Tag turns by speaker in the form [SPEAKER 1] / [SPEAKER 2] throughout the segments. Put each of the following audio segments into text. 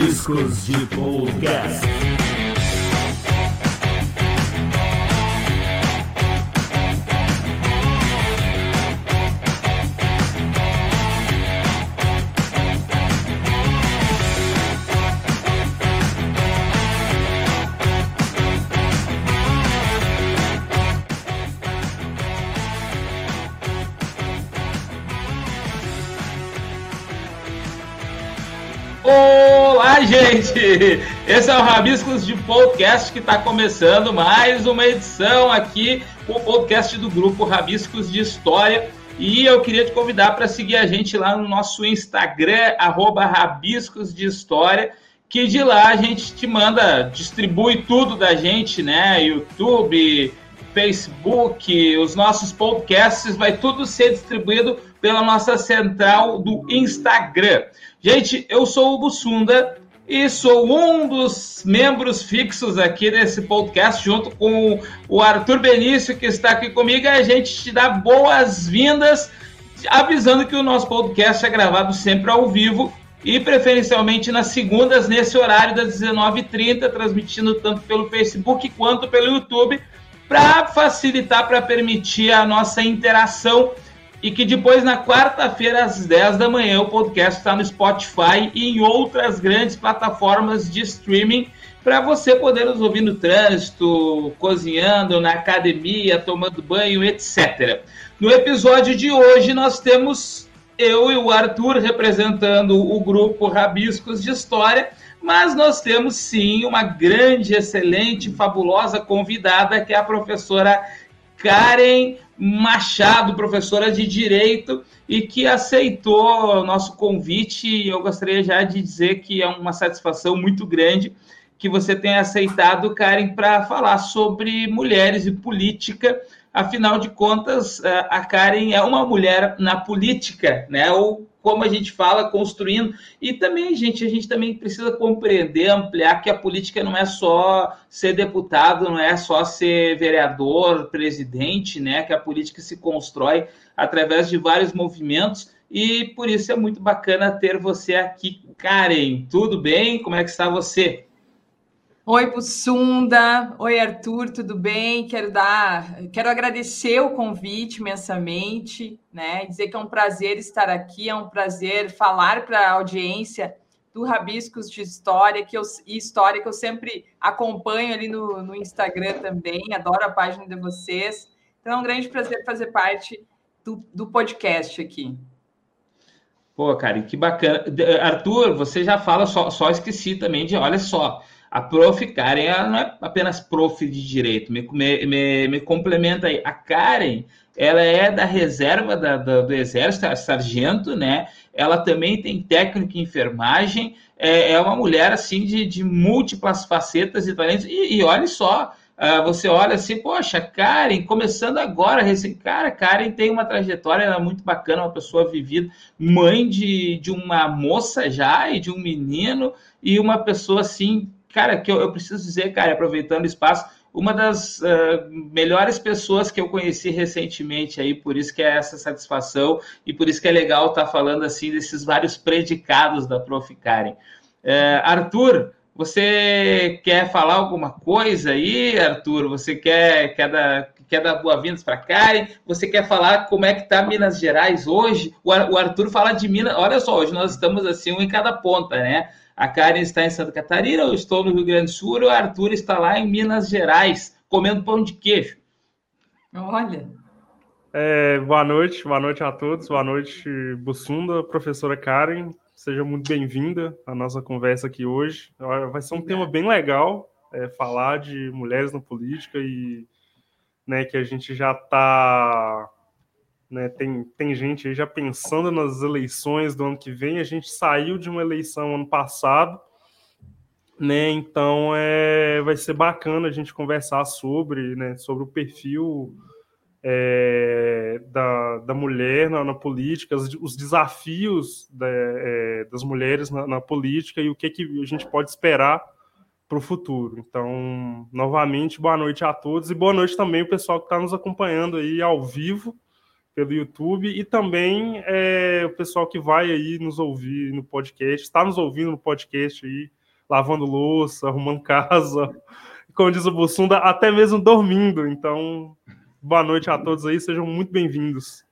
[SPEAKER 1] Rabiscos de Podcast.
[SPEAKER 2] Gente! Esse é o Rabiscos de Podcast que está começando mais uma edição aqui, o podcast do grupo Rabiscos de História. E eu queria te convidar para seguir a gente lá no nosso Instagram, arroba Rabiscos de História, que de lá a gente te manda, distribui tudo da gente, né? YouTube, Facebook, os nossos podcasts, vai tudo ser distribuído pela nossa central do Instagram. Gente, eu sou o Bussunda e sou um dos membros fixos aqui desse podcast, junto com o Arthur Benício, que está aqui comigo. A gente te dá boas-vindas, avisando que o nosso podcast é gravado sempre ao vivo e preferencialmente nas segundas, nesse horário das 19h30, transmitindo tanto pelo Facebook quanto pelo YouTube, para facilitar, para permitir a nossa interação e que depois, na quarta-feira, às 10 da manhã, o podcast está no Spotify e em outras grandes plataformas de streaming para você poder nos ouvir no trânsito, cozinhando, na academia, tomando banho, etc. No episódio de hoje, nós temos eu e o Arthur representando o grupo Rabiscos de História, mas nós temos sim uma grande, excelente, fabulosa convidada, que é a professora Karen Machado, professora de Direito, e que aceitou o nosso convite. Eu gostaria já de dizer que é uma satisfação muito grande que você tenha aceitado, Karen, para falar sobre mulheres e política. Afinal de contas, a Karen é uma mulher na política, né? Ou como a gente fala, construindo. E também, gente, a gente também precisa compreender, ampliar que a política não é só ser deputado, não é só ser vereador, presidente, né? Que a política se constrói através de vários movimentos. E por isso é muito bacana ter você aqui, Karen. Tudo bem? Como é que está você?
[SPEAKER 3] Oi, Bussunda. Oi, Arthur, tudo bem? Quero dar, quero agradecer o convite imensamente, né? Dizer que é um prazer estar aqui, é um prazer falar para a audiência do Rabiscos de História, que eu, e História que eu sempre acompanho ali no, no Instagram também, adoro a página de vocês. Então é um grande prazer fazer parte do, do podcast aqui.
[SPEAKER 2] Pô, cara, que bacana. Arthur, você já fala, só, só esqueci também de, olha só, a prof. Karen ela não é apenas prof de direito, me, me, me complementa aí. A Karen, ela é da reserva da, da, do Exército, sargento, né? Ela também tem técnico em enfermagem, é, é uma mulher assim de, de múltiplas facetas e talentos. E, e olha só, uh, você olha assim, poxa, Karen, começando agora, recém, cara, Karen tem uma trajetória é muito bacana, uma pessoa vivida, mãe de, de uma moça já e de um menino, e uma pessoa assim cara, que eu, eu preciso dizer, cara, aproveitando o espaço, uma das uh, melhores pessoas que eu conheci recentemente aí, por isso que é essa satisfação e por isso que é legal estar tá falando assim desses vários predicados da Prof. Karen. Uh, Arthur, você quer falar alguma coisa aí, Arthur? Você quer, quer dar, quer dar boas-vindas para Karen? Você quer falar como é que está Minas Gerais hoje? O, o Arthur fala de Minas. Olha só, hoje nós estamos assim um em cada ponta, né? A Karen está em Santa Catarina, eu estou no Rio Grande do Sul, e o Arthur está lá em Minas Gerais, comendo pão de queijo.
[SPEAKER 3] Olha.
[SPEAKER 4] É, boa noite, boa noite a todos, boa noite, Bussunda, professora Karen, seja muito bem-vinda à nossa conversa aqui hoje. Vai ser um tema bem legal, é, falar de mulheres na política e né, que a gente já está né? Tem, tem gente aí já pensando nas eleições do ano que vem. A gente saiu de uma eleição ano passado, né? Então é, vai ser bacana a gente conversar sobre, né, sobre o perfil é, da, da mulher na, na política, os, os desafios da, é, das mulheres na, na, política e o que, que a gente pode esperar para o futuro. Então, novamente, boa noite a todos e boa noite também o pessoal que está nos acompanhando aí ao vivo pelo YouTube e também é, o pessoal que vai aí nos ouvir no podcast, está nos ouvindo no podcast aí, lavando louça, arrumando casa, como diz o Bussunda, até mesmo dormindo. Então, boa noite a todos aí, sejam muito bem-vindos.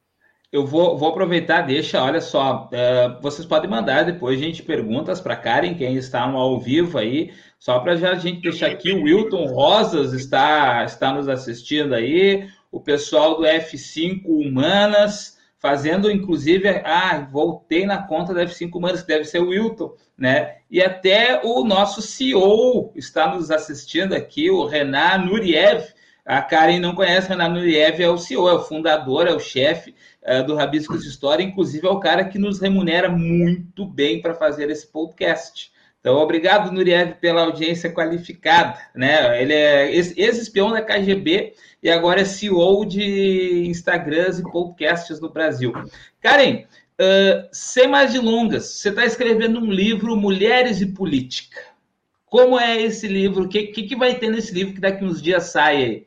[SPEAKER 2] Eu vou, vou aproveitar, deixa, olha só, uh, vocês podem mandar depois, gente, perguntas para Karen, quem está no ao vivo aí, só para já a gente deixar aqui, o Wilton Rosas está, está nos assistindo aí, o pessoal do F5 Humanas, fazendo inclusive, ah, voltei na conta do F5 Humanas, que deve ser o Wilton, né? E até o nosso CEO está nos assistindo aqui, o Renan Nuriev, a Karen não conhece, Renan Nuriev é o CEO, é o fundador, é o chefe uh, do Rabiscos de História, inclusive é o cara que nos remunera muito bem para fazer esse podcast. Então, obrigado, Nuriev, pela audiência qualificada. Né? Ele é ex-espião da KGB e agora é CEO de Instagrams e podcasts no Brasil. Karen, uh, sem mais delongas, você está escrevendo um livro Mulheres e Política. Como é esse livro? O que, que, que, vai ter nesse livro que daqui uns dias sai aí?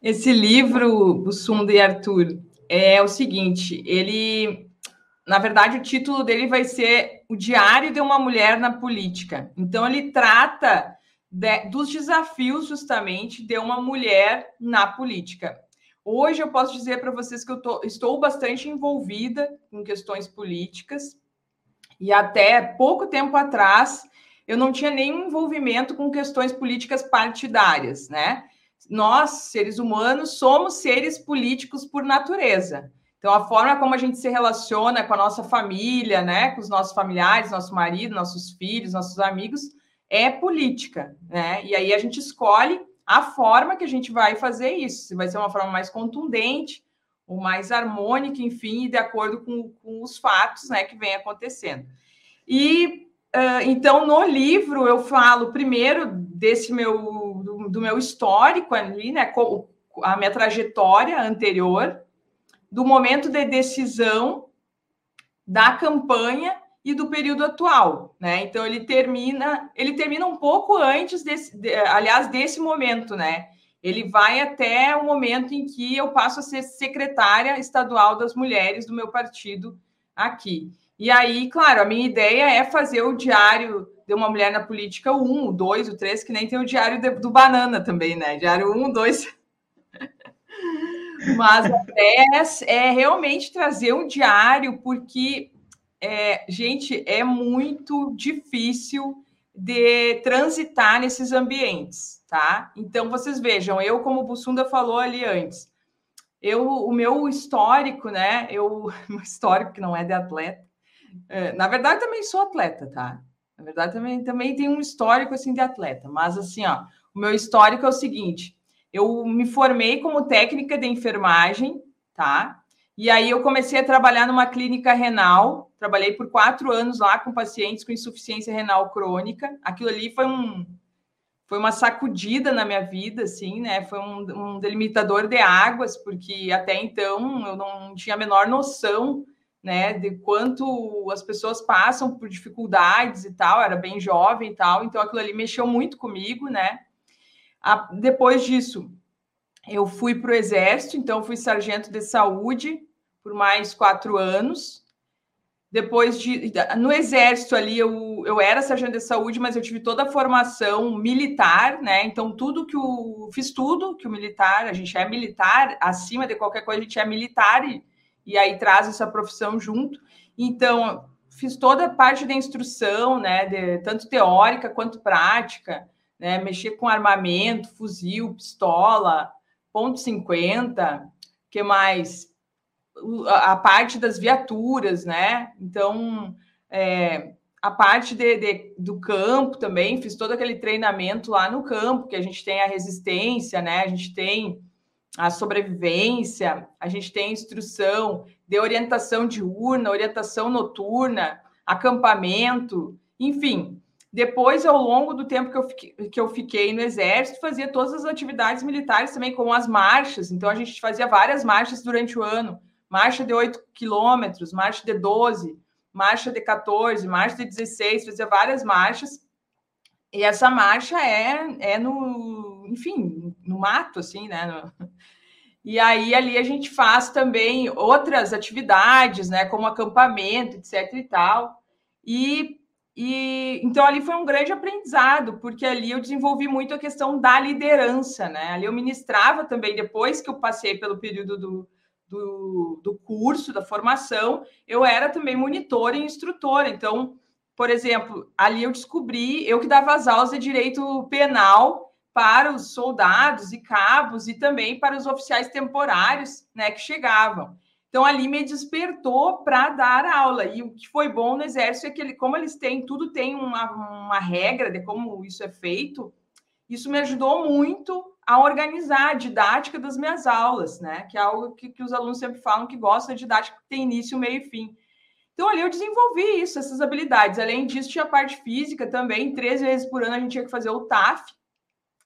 [SPEAKER 3] Esse livro, Bussunda e Arthur, é o seguinte: ele, na verdade, o título dele vai ser O Diário de uma Mulher na Política. Então, ele trata de, dos desafios, justamente, de uma mulher na política. Hoje, eu posso dizer para vocês que eu tô, estou bastante envolvida com questões políticas, e até pouco tempo atrás, eu não tinha nenhum envolvimento com questões políticas partidárias, né? nós, seres humanos, somos seres políticos por natureza. Então, a forma como a gente se relaciona com a nossa família, né, com os nossos familiares, nosso marido, nossos filhos, nossos amigos, é política, né? E aí a gente escolhe a forma que a gente vai fazer isso. Se vai ser uma forma mais contundente, ou mais harmônica, enfim, de acordo com, com os fatos, né, que vem acontecendo. E então no livro eu falo primeiro desse meu do, meu histórico ali, né? A minha trajetória anterior, do momento de decisão da campanha e do período atual, né? Então ele termina, ele termina um pouco antes desse, de, aliás, desse momento, né? Ele vai até o momento em que eu passo a ser secretária estadual das mulheres do meu partido aqui. E aí, claro, a minha ideia é fazer o diário de uma mulher na política, o 1, o 2, o 3, que nem tem o diário de, do Banana também, né? Diário 1, 2. Mas a 10 é realmente trazer um diário, porque, é, gente, é muito difícil de transitar nesses ambientes, tá? Então, vocês vejam, eu, como o Bussunda falou ali antes, eu, o meu histórico, né? Eu, meu histórico que não é de atleta, é, na verdade, também sou atleta, tá? Na verdade, também, também tem um histórico assim de atleta, mas assim, ó, o meu histórico é o seguinte: eu me formei como técnica de enfermagem, tá? E aí eu comecei a trabalhar numa clínica renal, trabalhei por quatro anos lá com pacientes com insuficiência renal crônica. Aquilo ali foi um foi uma sacudida na minha vida, assim, né? Foi um, um delimitador de águas, porque até então eu não tinha a menor noção né, de quanto as pessoas passam por dificuldades e tal, era bem jovem e tal, então aquilo ali mexeu muito comigo, né? A, depois disso, eu fui para o exército, então fui sargento de saúde por mais quatro anos. Depois de no exército ali eu, eu era sargento de saúde, mas eu tive toda a formação militar, né? Então tudo que o fiz tudo que o militar, a gente é militar, acima de qualquer coisa a gente é militar e e aí traz essa profissão junto. Então, fiz toda a parte da instrução, né, de, tanto teórica quanto prática, né, mexer com armamento, fuzil, pistola, ponto .50, que mais? A, parte das viaturas, né? Então, é, a parte de, de, do campo também, fiz todo aquele treinamento lá no campo, que a gente tem a resistência, né? A gente tem a sobrevivência, a gente tem instrução de orientação diurna, orientação noturna, acampamento, enfim. Depois, ao longo do tempo que eu, fiquei, que eu fiquei no Exército, fazia todas as atividades militares também, como as marchas. Então, a gente fazia várias marchas durante o ano. Marcha de 8 quilômetros, marcha de 12, marcha de 14, marcha de 16, fazia várias marchas. E essa marcha é, é no, enfim, no mato, assim, né? No... E aí ali a gente faz também outras atividades, né, como acampamento, etc e tal. E, e então ali foi um grande aprendizado, porque ali eu desenvolvi muito a questão da liderança, né? Ali eu ministrava também depois que eu passei pelo período do, do, do curso, da formação, eu era também monitora e instrutora. Então, por exemplo, ali eu descobri, eu que dava as aulas de direito penal para os soldados e cabos e também para os oficiais temporários né, que chegavam. Então, ali me despertou para dar aula. E o que foi bom no Exército é que, ele, como eles têm, tudo tem uma, uma regra de como isso é feito, isso me ajudou muito a organizar a didática das minhas aulas, né? Que é algo que, que os alunos sempre falam que gostam de didática, que tem início, meio e fim. Então, ali eu desenvolvi isso, essas habilidades. Além disso, tinha a parte física também. Três vezes por ano a gente tinha que fazer o TAF,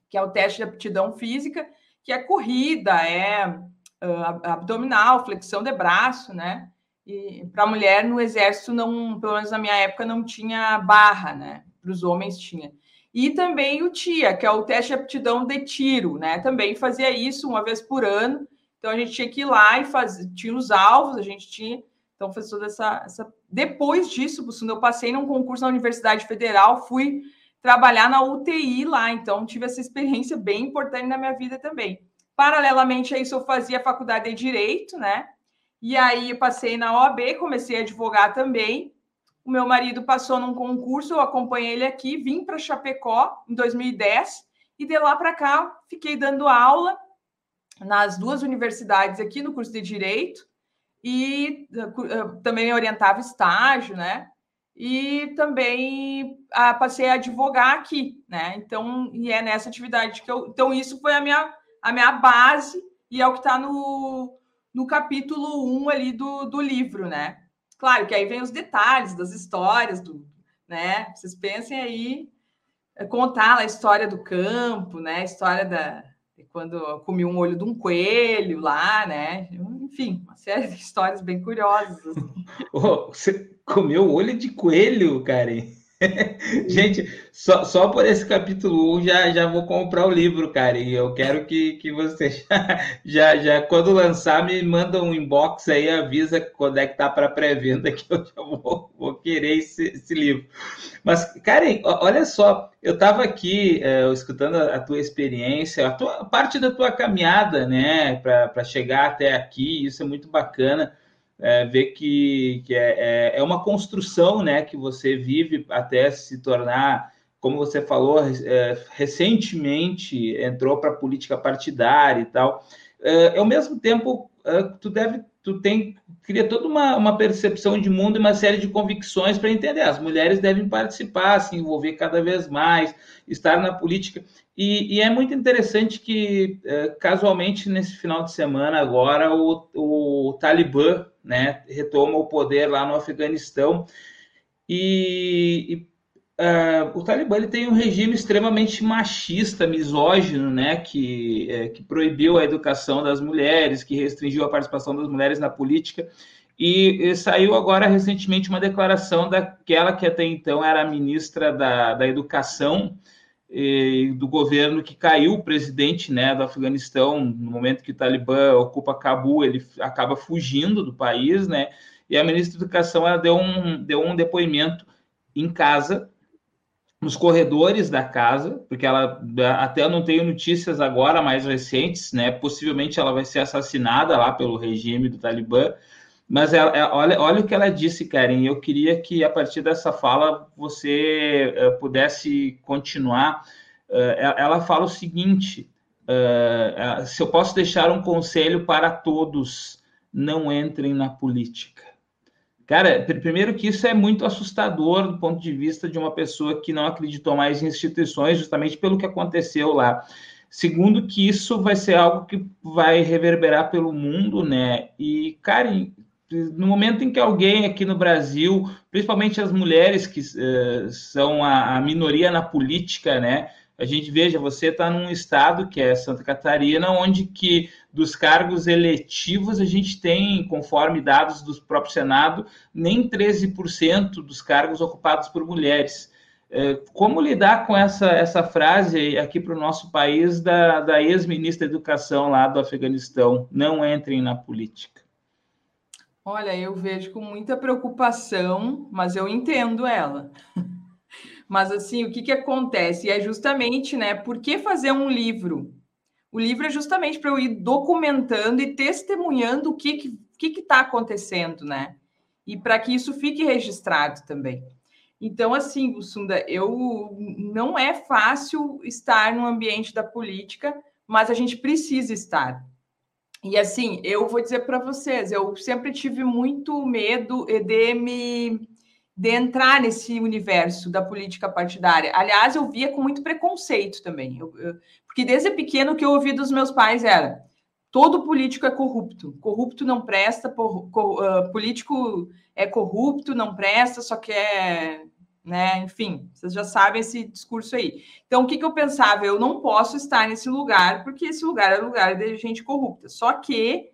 [SPEAKER 3] que é o teste de aptidão física, que é corrida, é uh, abdominal, flexão de braço, né? E para a mulher no exército não, pelo menos na minha época não tinha barra, né? Para os homens tinha. E também o TIA, que é o teste de aptidão de tiro, né? Também fazia isso uma vez por ano. Então a gente tinha que ir lá e fazer, tinha os alvos, a gente tinha. Então fez toda essa, essa. Depois disso, eu passei num concurso na Universidade Federal, fui trabalhar na UTI lá, então tive essa experiência bem importante na minha vida também. Paralelamente a isso, eu fazia faculdade de Direito, né? E aí passei na OAB, comecei a advogar também. O meu marido passou num concurso, eu acompanhei ele aqui, vim para Chapecó em 2010 e de lá para cá fiquei dando aula nas duas universidades aqui no curso de Direito e uh, também orientava estágio, né? e também ah, passei a advogar aqui, né? Então, e é nessa atividade que eu. Então, isso foi a minha, a minha base, e é o que está no, no capítulo 1 ali do, do livro, né? Claro que aí vem os detalhes das histórias, do, né? Vocês pensem aí, é, contar a história do campo, né? A história da, quando comi um olho de um coelho lá, né? Enfim, uma série de histórias bem curiosas.
[SPEAKER 2] Oh, você comeu olho de coelho, Karen? Gente, só, só por esse capítulo 1 já, já vou comprar o livro, cara. E eu quero que, que você já, já, já, quando lançar, me manda um inbox aí, avisa quando é que tá para pré-venda, que eu já vou, vou querer esse, esse, livro. Mas, Karen, olha só, eu estava aqui é, escutando a, tua experiência, a, tua, parte da tua caminhada, né, para chegar até aqui, isso é muito bacana é, ver que, que é, é, é uma construção né, que você vive até se tornar, como você falou, é, recentemente entrou para a política partidária e tal. É, ao mesmo tempo, é, tu deve, tu tem, cria toda uma, uma percepção de mundo e uma série de convicções para entender. As mulheres devem participar, se envolver cada vez mais, estar na política. E, e, é muito interessante que, é, casualmente, nesse final de semana, agora, o, o Talibã né, retoma o poder lá no Afeganistão. E, e uh, o Talibã ele tem um regime extremamente machista, misógino, né, que, é, que proibiu a educação das mulheres, que restringiu a participação das mulheres na política. E, e, saiu agora recentemente uma declaração daquela que até então era ministra da, da Educação do governo que caiu, o presidente né, do Afeganistão, no momento que o Talibã ocupa Cabul, ele acaba fugindo do país, né? E a ministra da Educação ela deu um, deu um depoimento em casa, nos corredores da casa, porque ela até não tenho notícias agora mais recentes, né? Possivelmente ela vai ser assassinada lá pelo regime do Talibã. Mas ela, é, olha, olha o que ela disse, Karen. Eu queria que a partir dessa fala você uh, pudesse continuar. Uh, ela fala o seguinte: uh, se eu posso deixar um conselho para todos, não entrem na política. Cara, primeiro que isso é muito assustador do ponto de vista de uma pessoa que não acreditou mais em instituições, justamente pelo que aconteceu lá. Segundo, que isso vai ser algo que vai reverberar pelo mundo, né? E, cara, no momento em que alguém aqui no Brasil, principalmente as mulheres que uh, são a, a, minoria na política, né? A gente veja, você está num estado que é Santa Catarina, onde que dos cargos eletivos a gente tem, conforme dados do próprio Senado, nem 13% dos cargos ocupados por mulheres. É, como lidar com essa, essa frase aqui para o nosso país da, da ex-ministra da Educação lá do Afeganistão? Não entrem na política.
[SPEAKER 3] Olha, eu vejo com muita preocupação, mas eu entendo ela. Mas assim, o que, que acontece? E é justamente, né? Por que fazer um livro? O livro é justamente para eu ir documentando e testemunhando o que que que está acontecendo, né? E para que isso fique registrado também. Então, assim, Sunda, eu não é fácil estar no ambiente da política, mas a gente precisa estar. E assim, eu vou dizer para vocês, eu sempre tive muito medo de me de entrar nesse universo da política partidária. Aliás, eu via com muito preconceito também, eu, eu, porque desde pequeno o que eu ouvi dos meus pais era todo político é corrupto, corrupto não presta, por, uh, político é corrupto, não presta, só quer, né? Enfim, vocês já sabem esse discurso aí. Então, o que, que eu pensava? Eu não posso estar nesse lugar, porque esse lugar é lugar de gente corrupta. Só que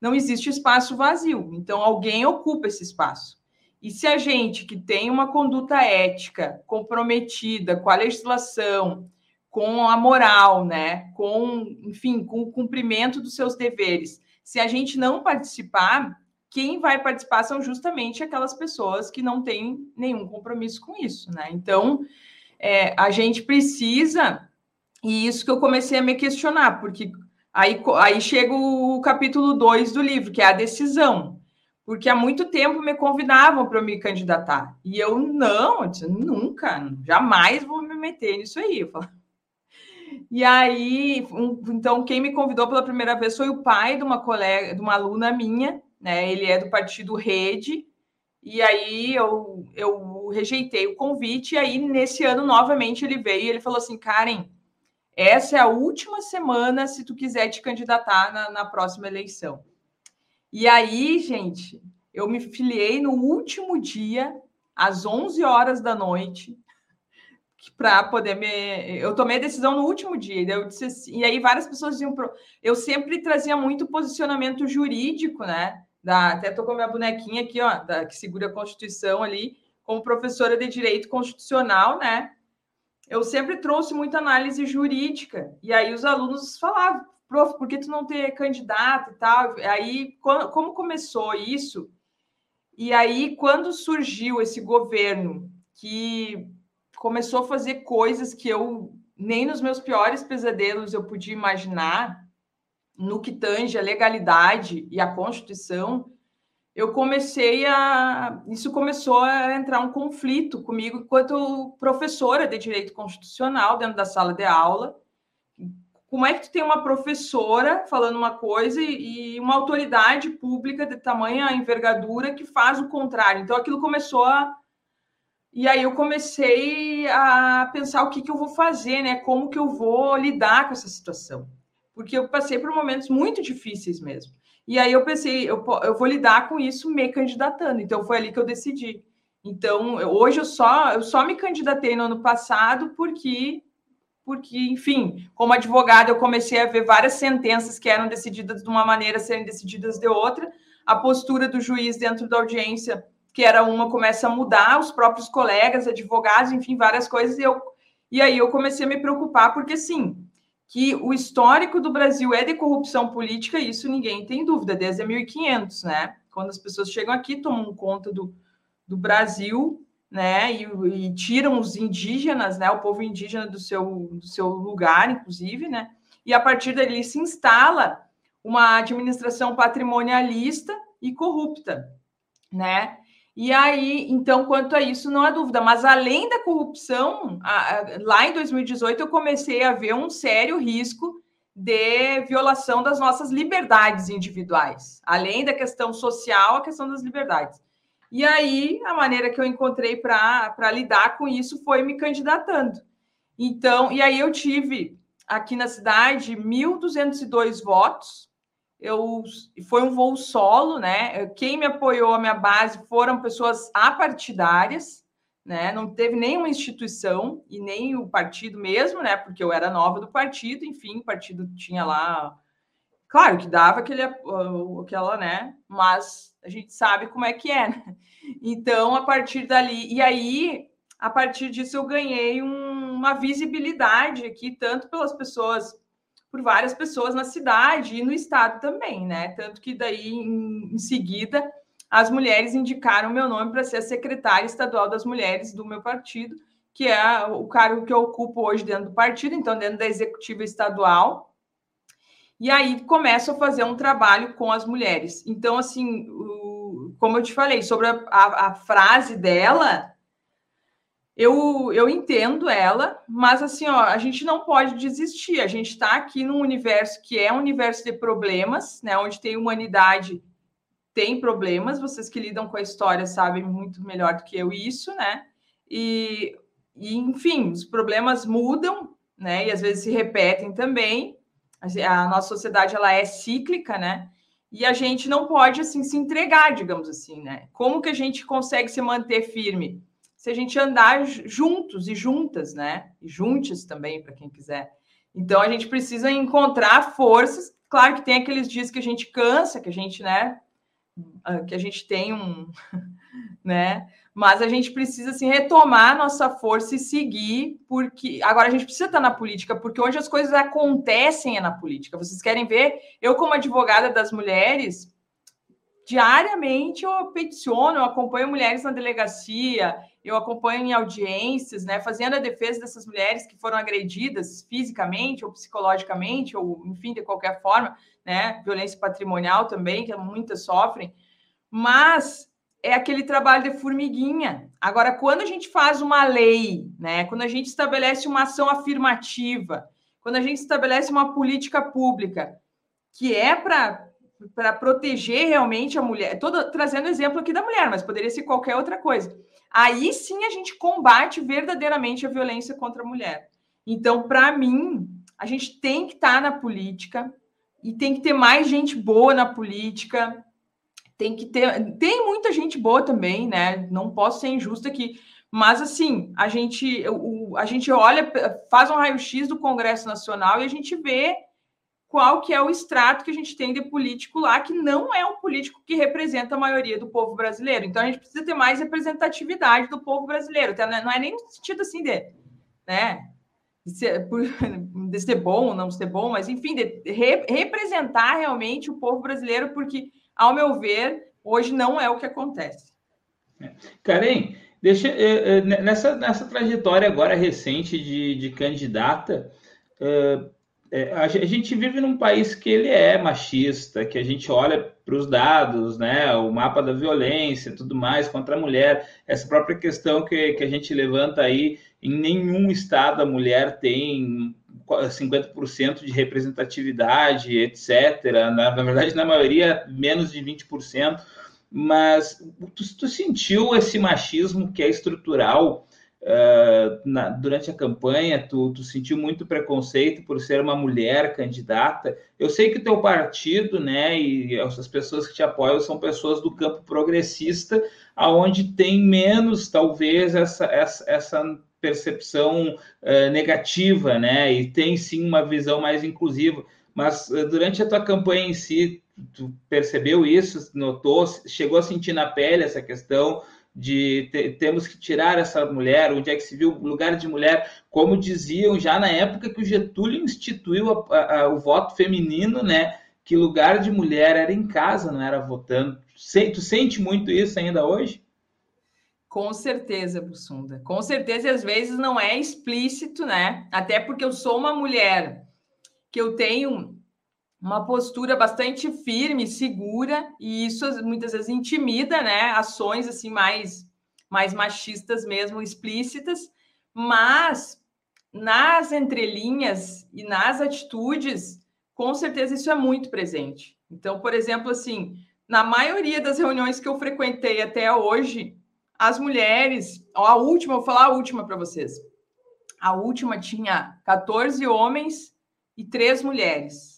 [SPEAKER 3] não existe espaço vazio, então alguém ocupa esse espaço. E se a gente que tem uma conduta ética comprometida com a legislação, com a moral, né, com, enfim, com o cumprimento dos seus deveres, se a gente não participar, quem vai participar são justamente aquelas pessoas que não têm nenhum compromisso com isso, né? Então, é, a gente precisa, e isso que eu comecei a me questionar, porque aí, aí chega o capítulo 2 do livro, que é a decisão porque há muito tempo me convidavam para me candidatar. E eu não, eu disse, nunca, jamais vou me meter nisso aí. E aí, então, quem me convidou pela primeira vez foi o pai de uma colega, de uma aluna minha, né? Ele é do partido Rede. E aí eu, eu rejeitei o convite, e aí nesse ano novamente ele veio e ele falou assim: Karen, essa é a última semana se tu quiser te candidatar na, na próxima eleição. E aí, gente, eu me filiei no último dia, às 11 horas da noite, para poder me. Eu tomei a decisão no último dia. E, eu disse assim... e aí várias pessoas diziam. Pro... Eu sempre trazia muito posicionamento jurídico, né? Da... Até tô com a minha bonequinha aqui, ó, da... que segura a Constituição ali, como professora de direito constitucional, né? Eu sempre trouxe muita análise jurídica. E aí os alunos falavam, prof, por que tu não ter candidato e tal? Aí, como começou isso? E aí, quando surgiu esse governo que começou a fazer coisas que eu nem nos meus piores pesadelos eu podia imaginar, no que tange a legalidade e a Constituição, eu comecei a. Isso começou a entrar um conflito comigo enquanto professora de direito constitucional dentro da sala de aula como é que tu tem uma professora falando uma coisa e, uma autoridade pública de tamanha envergadura que faz o contrário? Então aquilo começou a. E aí eu comecei a pensar o que, que eu vou fazer, né? Como que eu vou lidar com essa situação? Porque eu passei por momentos muito difíceis mesmo. E aí eu pensei, eu, eu vou lidar com isso me candidatando. Então foi ali que eu decidi. Então, hoje eu só, eu só me candidatei no ano passado porque porque, enfim, como advogada, eu comecei a ver várias sentenças que eram decididas de uma maneira, serem decididas de outra. A postura do juiz dentro da audiência, que era uma, começa a mudar, os próprios colegas, advogados, enfim, várias coisas. E, eu, e aí eu comecei a me preocupar, porque, sim, que o histórico do Brasil é de corrupção política, isso ninguém tem dúvida, desde 1500, né? Quando as pessoas chegam aqui, tomam conta do, do Brasil, né, e, e, tiram os indígenas, né, o povo indígena do seu, do seu lugar, inclusive, né, e a partir dali se instala uma administração patrimonialista e corrupta, né, e aí, então, quanto a isso, não há dúvida, mas além da corrupção, a, a, lá em 2018 eu comecei a ver um sério risco de violação das nossas liberdades individuais, além da questão social, a questão das liberdades. E aí, a maneira que eu encontrei para lidar com isso foi me candidatando. Então, e aí eu tive aqui na cidade 1.202 votos. Eu foi um voo solo, né? Quem me apoiou a minha base foram pessoas apartidárias, né? Não teve nenhuma instituição e nem o partido mesmo, né? Porque eu era nova do partido, enfim, o partido tinha lá Claro que dava aquele, aquela, né? Mas a gente sabe como é que é, né? Então, a partir dali. E aí, a partir disso eu ganhei um, uma visibilidade aqui, tanto pelas pessoas, por várias pessoas na cidade e no estado também, né? Tanto que daí, em, seguida, as mulheres indicaram meu nome para ser a secretária estadual das mulheres do meu partido, que é o cargo que eu ocupo hoje dentro do partido, então dentro da executiva estadual. E aí começo a fazer um trabalho com as mulheres. Então, assim, o, como eu te falei, sobre a, a, a frase dela, eu, eu entendo ela, mas assim, ó, a gente não pode desistir. A gente está aqui num universo que é um universo de problemas, né? Onde tem humanidade, tem problemas. Vocês que lidam com a história sabem muito melhor do que eu isso, né? E, e enfim, os problemas mudam, né? E às vezes se repetem também. A nossa sociedade ela é cíclica, né? E a gente não pode assim se entregar, digamos assim, né? Como que a gente consegue se manter firme? Se a gente andar juntos e juntas, né? E também, para quem quiser. Então a gente precisa encontrar forças. Claro que tem aqueles dias que a gente cansa, que a gente, né? Ah, que a gente tem um, né? Mas a gente precisa assim retomar nossa força e seguir, porque agora a gente precisa estar na política, porque onde as coisas acontecem é na política. Vocês querem ver? Eu como advogada das mulheres, diariamente eu peticiono, eu acompanho mulheres na delegacia, eu acompanho em audiências, né, fazendo a defesa dessas mulheres que foram agredidas fisicamente ou psicologicamente, ou enfim, de qualquer forma, né, violência patrimonial também, que muitas sofrem, mas é aquele trabalho de formiguinha. Agora, quando a gente faz uma lei, né, quando a gente estabelece uma ação afirmativa, quando a gente estabelece uma política pública que é para para proteger realmente a mulher, todo trazendo exemplo aqui da mulher, mas poderia ser qualquer outra coisa. Aí sim a gente combate verdadeiramente a violência contra a mulher. Então, para mim, a gente tem que estar tá na política e tem que ter mais gente boa na política. Tem que ter, tem muita gente boa também, né? Não posso ser injusta aqui, mas assim, a gente, o, a gente olha, faz um raio-x do Congresso Nacional e a gente vê qual que é o extrato que a gente tem de político lá, que não é um político que representa a maioria do povo brasileiro. Então, a gente precisa ter mais representatividade do povo brasileiro. Então, não é nem no sentido assim de, né, de ser, de ser bom ou não ser bom, mas, enfim, de re, representar realmente o povo brasileiro, porque, ao meu ver, hoje não é o que acontece.
[SPEAKER 2] É. Karen, deixa, eh, nessa, nessa trajetória agora recente de, de candidata, uh, é, a gente vive num país que ele é machista, que a gente olha para os dados, né, o mapa da violência, tudo mais contra a mulher, essa própria questão que, que a gente levanta aí, em nenhum estado a mulher tem 50% de representatividade, etc. Na, na, verdade, na maioria, menos de 20%. Mas tu, tu sentiu esse machismo que é estrutural Uh, na, durante a campanha, tu, tu, sentiu muito preconceito por ser uma mulher candidata. Eu sei que o teu partido, né, e as pessoas que te apoiam são pessoas do campo progressista, aonde tem menos, talvez, essa, essa, essa percepção uh, negativa, né, e tem sim uma visão mais inclusiva. Mas uh, durante a tua campanha em si, tu percebeu isso, notou, chegou a sentir na pele essa questão de te, temos que tirar essa mulher, onde é que se viu lugar de mulher, como diziam já na época que o Getúlio instituiu a, a, a, o voto feminino, né? Que lugar de mulher era em casa, não era votando. Tu sente muito isso ainda hoje?
[SPEAKER 3] Com certeza, Bussunda. Com certeza, às vezes não é explícito, né? Até porque eu sou uma mulher que eu tenho uma postura bastante firme, segura, e isso muitas vezes intimida, né? Ações assim mais mais machistas mesmo, explícitas, mas nas entrelinhas e nas atitudes, com certeza isso é muito presente. Então, por exemplo, assim, na maioria das reuniões que eu frequentei até hoje, as mulheres, ó, a última, vou falar a última para vocês. A última tinha 14 homens e três mulheres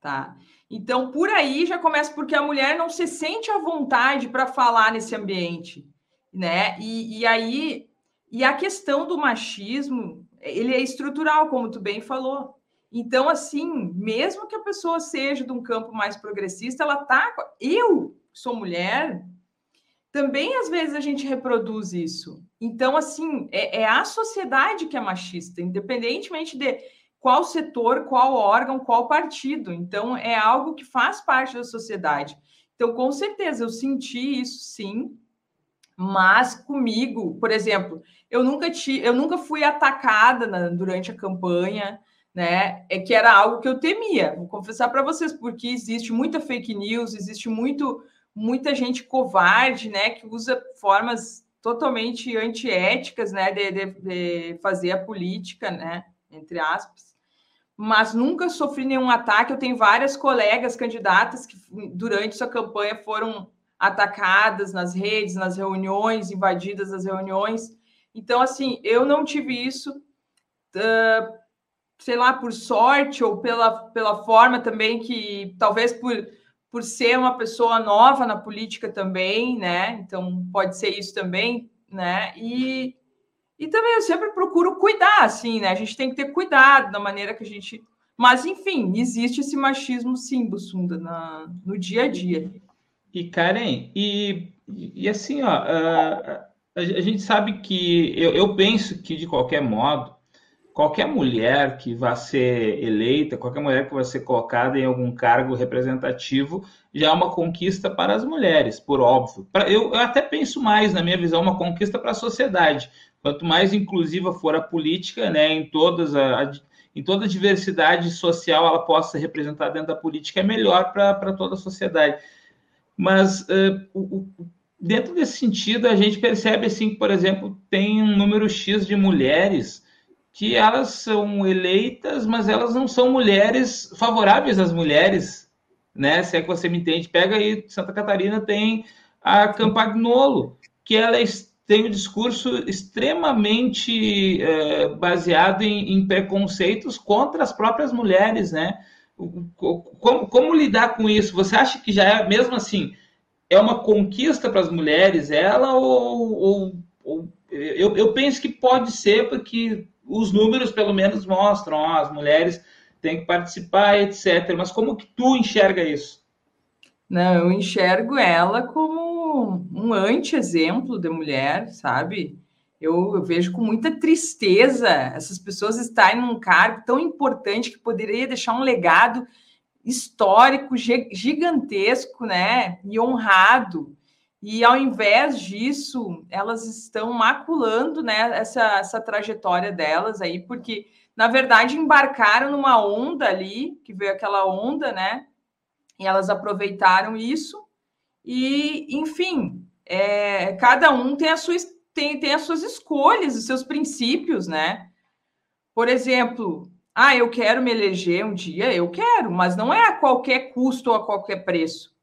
[SPEAKER 3] tá? Então, por aí já começa porque a mulher não se sente à vontade para falar nesse ambiente, né? E, e aí, e a questão do machismo, ele é estrutural, como tu bem falou. Então, assim, mesmo que a pessoa seja de um campo mais progressista, ela tá. Eu sou mulher, também às vezes a gente reproduz isso. Então, assim, é, é, a sociedade que é machista, independentemente de qual setor, qual órgão, qual partido. Então, é algo que faz parte da sociedade. Então, com certeza, eu senti isso sim, mas comigo, por exemplo, eu nunca, ti, eu nunca fui atacada na, durante a campanha, né? É que era algo que eu temia. Vou confessar para vocês, porque existe muita fake news, existe muito muita gente covarde, né, que usa formas totalmente antiéticas, né, de, de, de, fazer a política, né, entre aspas. Mas nunca sofri nenhum ataque. Eu tenho várias colegas candidatas que durante sua campanha foram atacadas nas redes, nas reuniões, invadidas as reuniões. Então, assim, eu não tive isso, uh, sei lá, por sorte ou pela, pela forma também que, talvez por por ser uma pessoa nova na política também, né? Então pode ser isso também, né? E, e também eu sempre procuro cuidar, assim, né? A gente tem que ter cuidado da maneira que a gente. Mas, enfim, existe esse machismo sim, Bussunda, na, no dia a dia.
[SPEAKER 2] E, Karen, e, e assim, ó, a, a, a gente sabe que eu, eu penso que, de qualquer modo, qualquer mulher que vá ser eleita, qualquer mulher que vá ser colocada em algum cargo representativo, já é uma conquista para as mulheres, por óbvio. Eu, até penso mais, na minha visão, uma conquista para a sociedade. Quanto mais inclusiva for a política, né, em todas a, a em toda a diversidade social ela possa ser representada dentro da política, é melhor para toda a sociedade. Mas uh, o, dentro desse sentido, a gente percebe assim que, por exemplo, tem um número X de mulheres que elas são eleitas, mas elas não são mulheres favoráveis às mulheres, né? Se é que você me entende. Pega aí, Santa Catarina tem a Campagnolo, que ela tem um discurso extremamente é, baseado em, em, preconceitos contra as próprias mulheres, né? Como, como, lidar com isso? Você acha que já é, mesmo assim, é uma conquista para as mulheres ela ou, ou, ou eu, eu penso que pode ser porque os números pelo menos mostram, ó, as mulheres têm que participar, etc. Mas como que tu enxerga isso?
[SPEAKER 3] Não, eu enxergo ela como um anti-exemplo de mulher, sabe? Eu, eu, vejo com muita tristeza essas pessoas estarem num cargo tão importante que poderia deixar um legado histórico gigantesco, né? E honrado. E ao invés disso, elas estão maculando né, essa, essa trajetória delas aí, porque, na verdade, embarcaram numa onda ali, que veio aquela onda, né? E elas aproveitaram isso. E, enfim, é, cada um tem, a sua, tem, tem as suas escolhas, os seus princípios, né? Por exemplo, ah, eu quero me eleger um dia, eu quero, mas não é a qualquer custo ou a qualquer preço.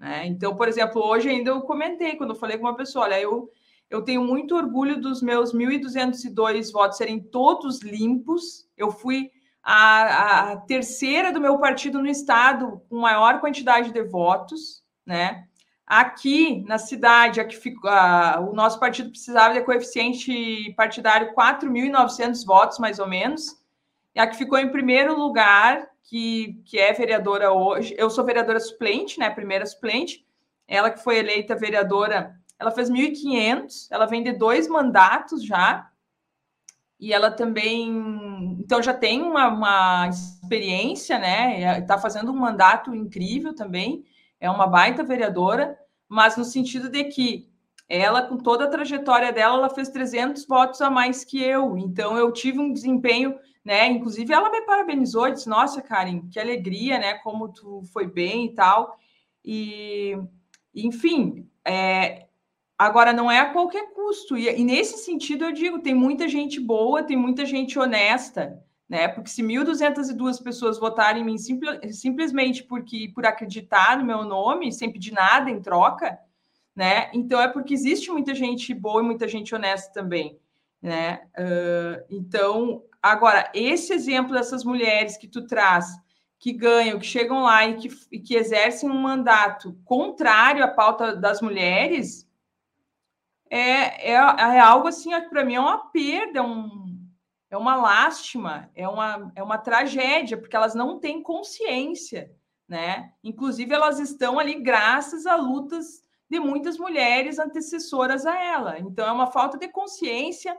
[SPEAKER 3] Né? Então, por exemplo, hoje ainda eu comentei, quando eu falei com uma pessoa, olha, eu, eu tenho muito orgulho dos meus 1.202 votos serem todos limpos. Eu fui a, a, terceira do meu partido no estado com maior quantidade de votos, né? Aqui na cidade, aqui fica, o nosso partido precisava de coeficiente partidário 4.900 votos, mais ou menos. E a que ficou em primeiro lugar que, que é vereadora hoje. Eu sou vereadora suplente, né? Primeira suplente. Ela que foi eleita vereadora, ela fez 1.500, ela vem de dois mandatos já. E ela também, então já tem uma, uma experiência, né? Está fazendo um mandato incrível também. É uma baita vereadora, mas no sentido de que ela, com toda a trajetória dela, ela fez 300 votos a mais que eu. Então, eu tive um desempenho né? Inclusive, ela me parabenizou, disse: Nossa, Karen, que alegria, né? Como tu foi bem e tal. E, enfim, é, agora não é a qualquer custo. E, e, nesse sentido, eu digo: tem muita gente boa, tem muita gente honesta, né? Porque se 1.202 pessoas votarem em mim simplesmente porque por acreditar no meu nome, sem pedir nada em troca, né? Então é porque existe muita gente boa e muita gente honesta também. Né? Uh, então, Agora, esse exemplo dessas mulheres que tu traz, que ganham, que chegam lá e que, e que exercem um mandato contrário à pauta das mulheres, é, é, é algo assim, para mim é uma perda, é, um, é uma lástima, é uma, é uma tragédia, porque elas não têm consciência, né? Inclusive, elas estão ali graças a lutas de muitas mulheres antecessoras a ela. Então, é uma falta de consciência,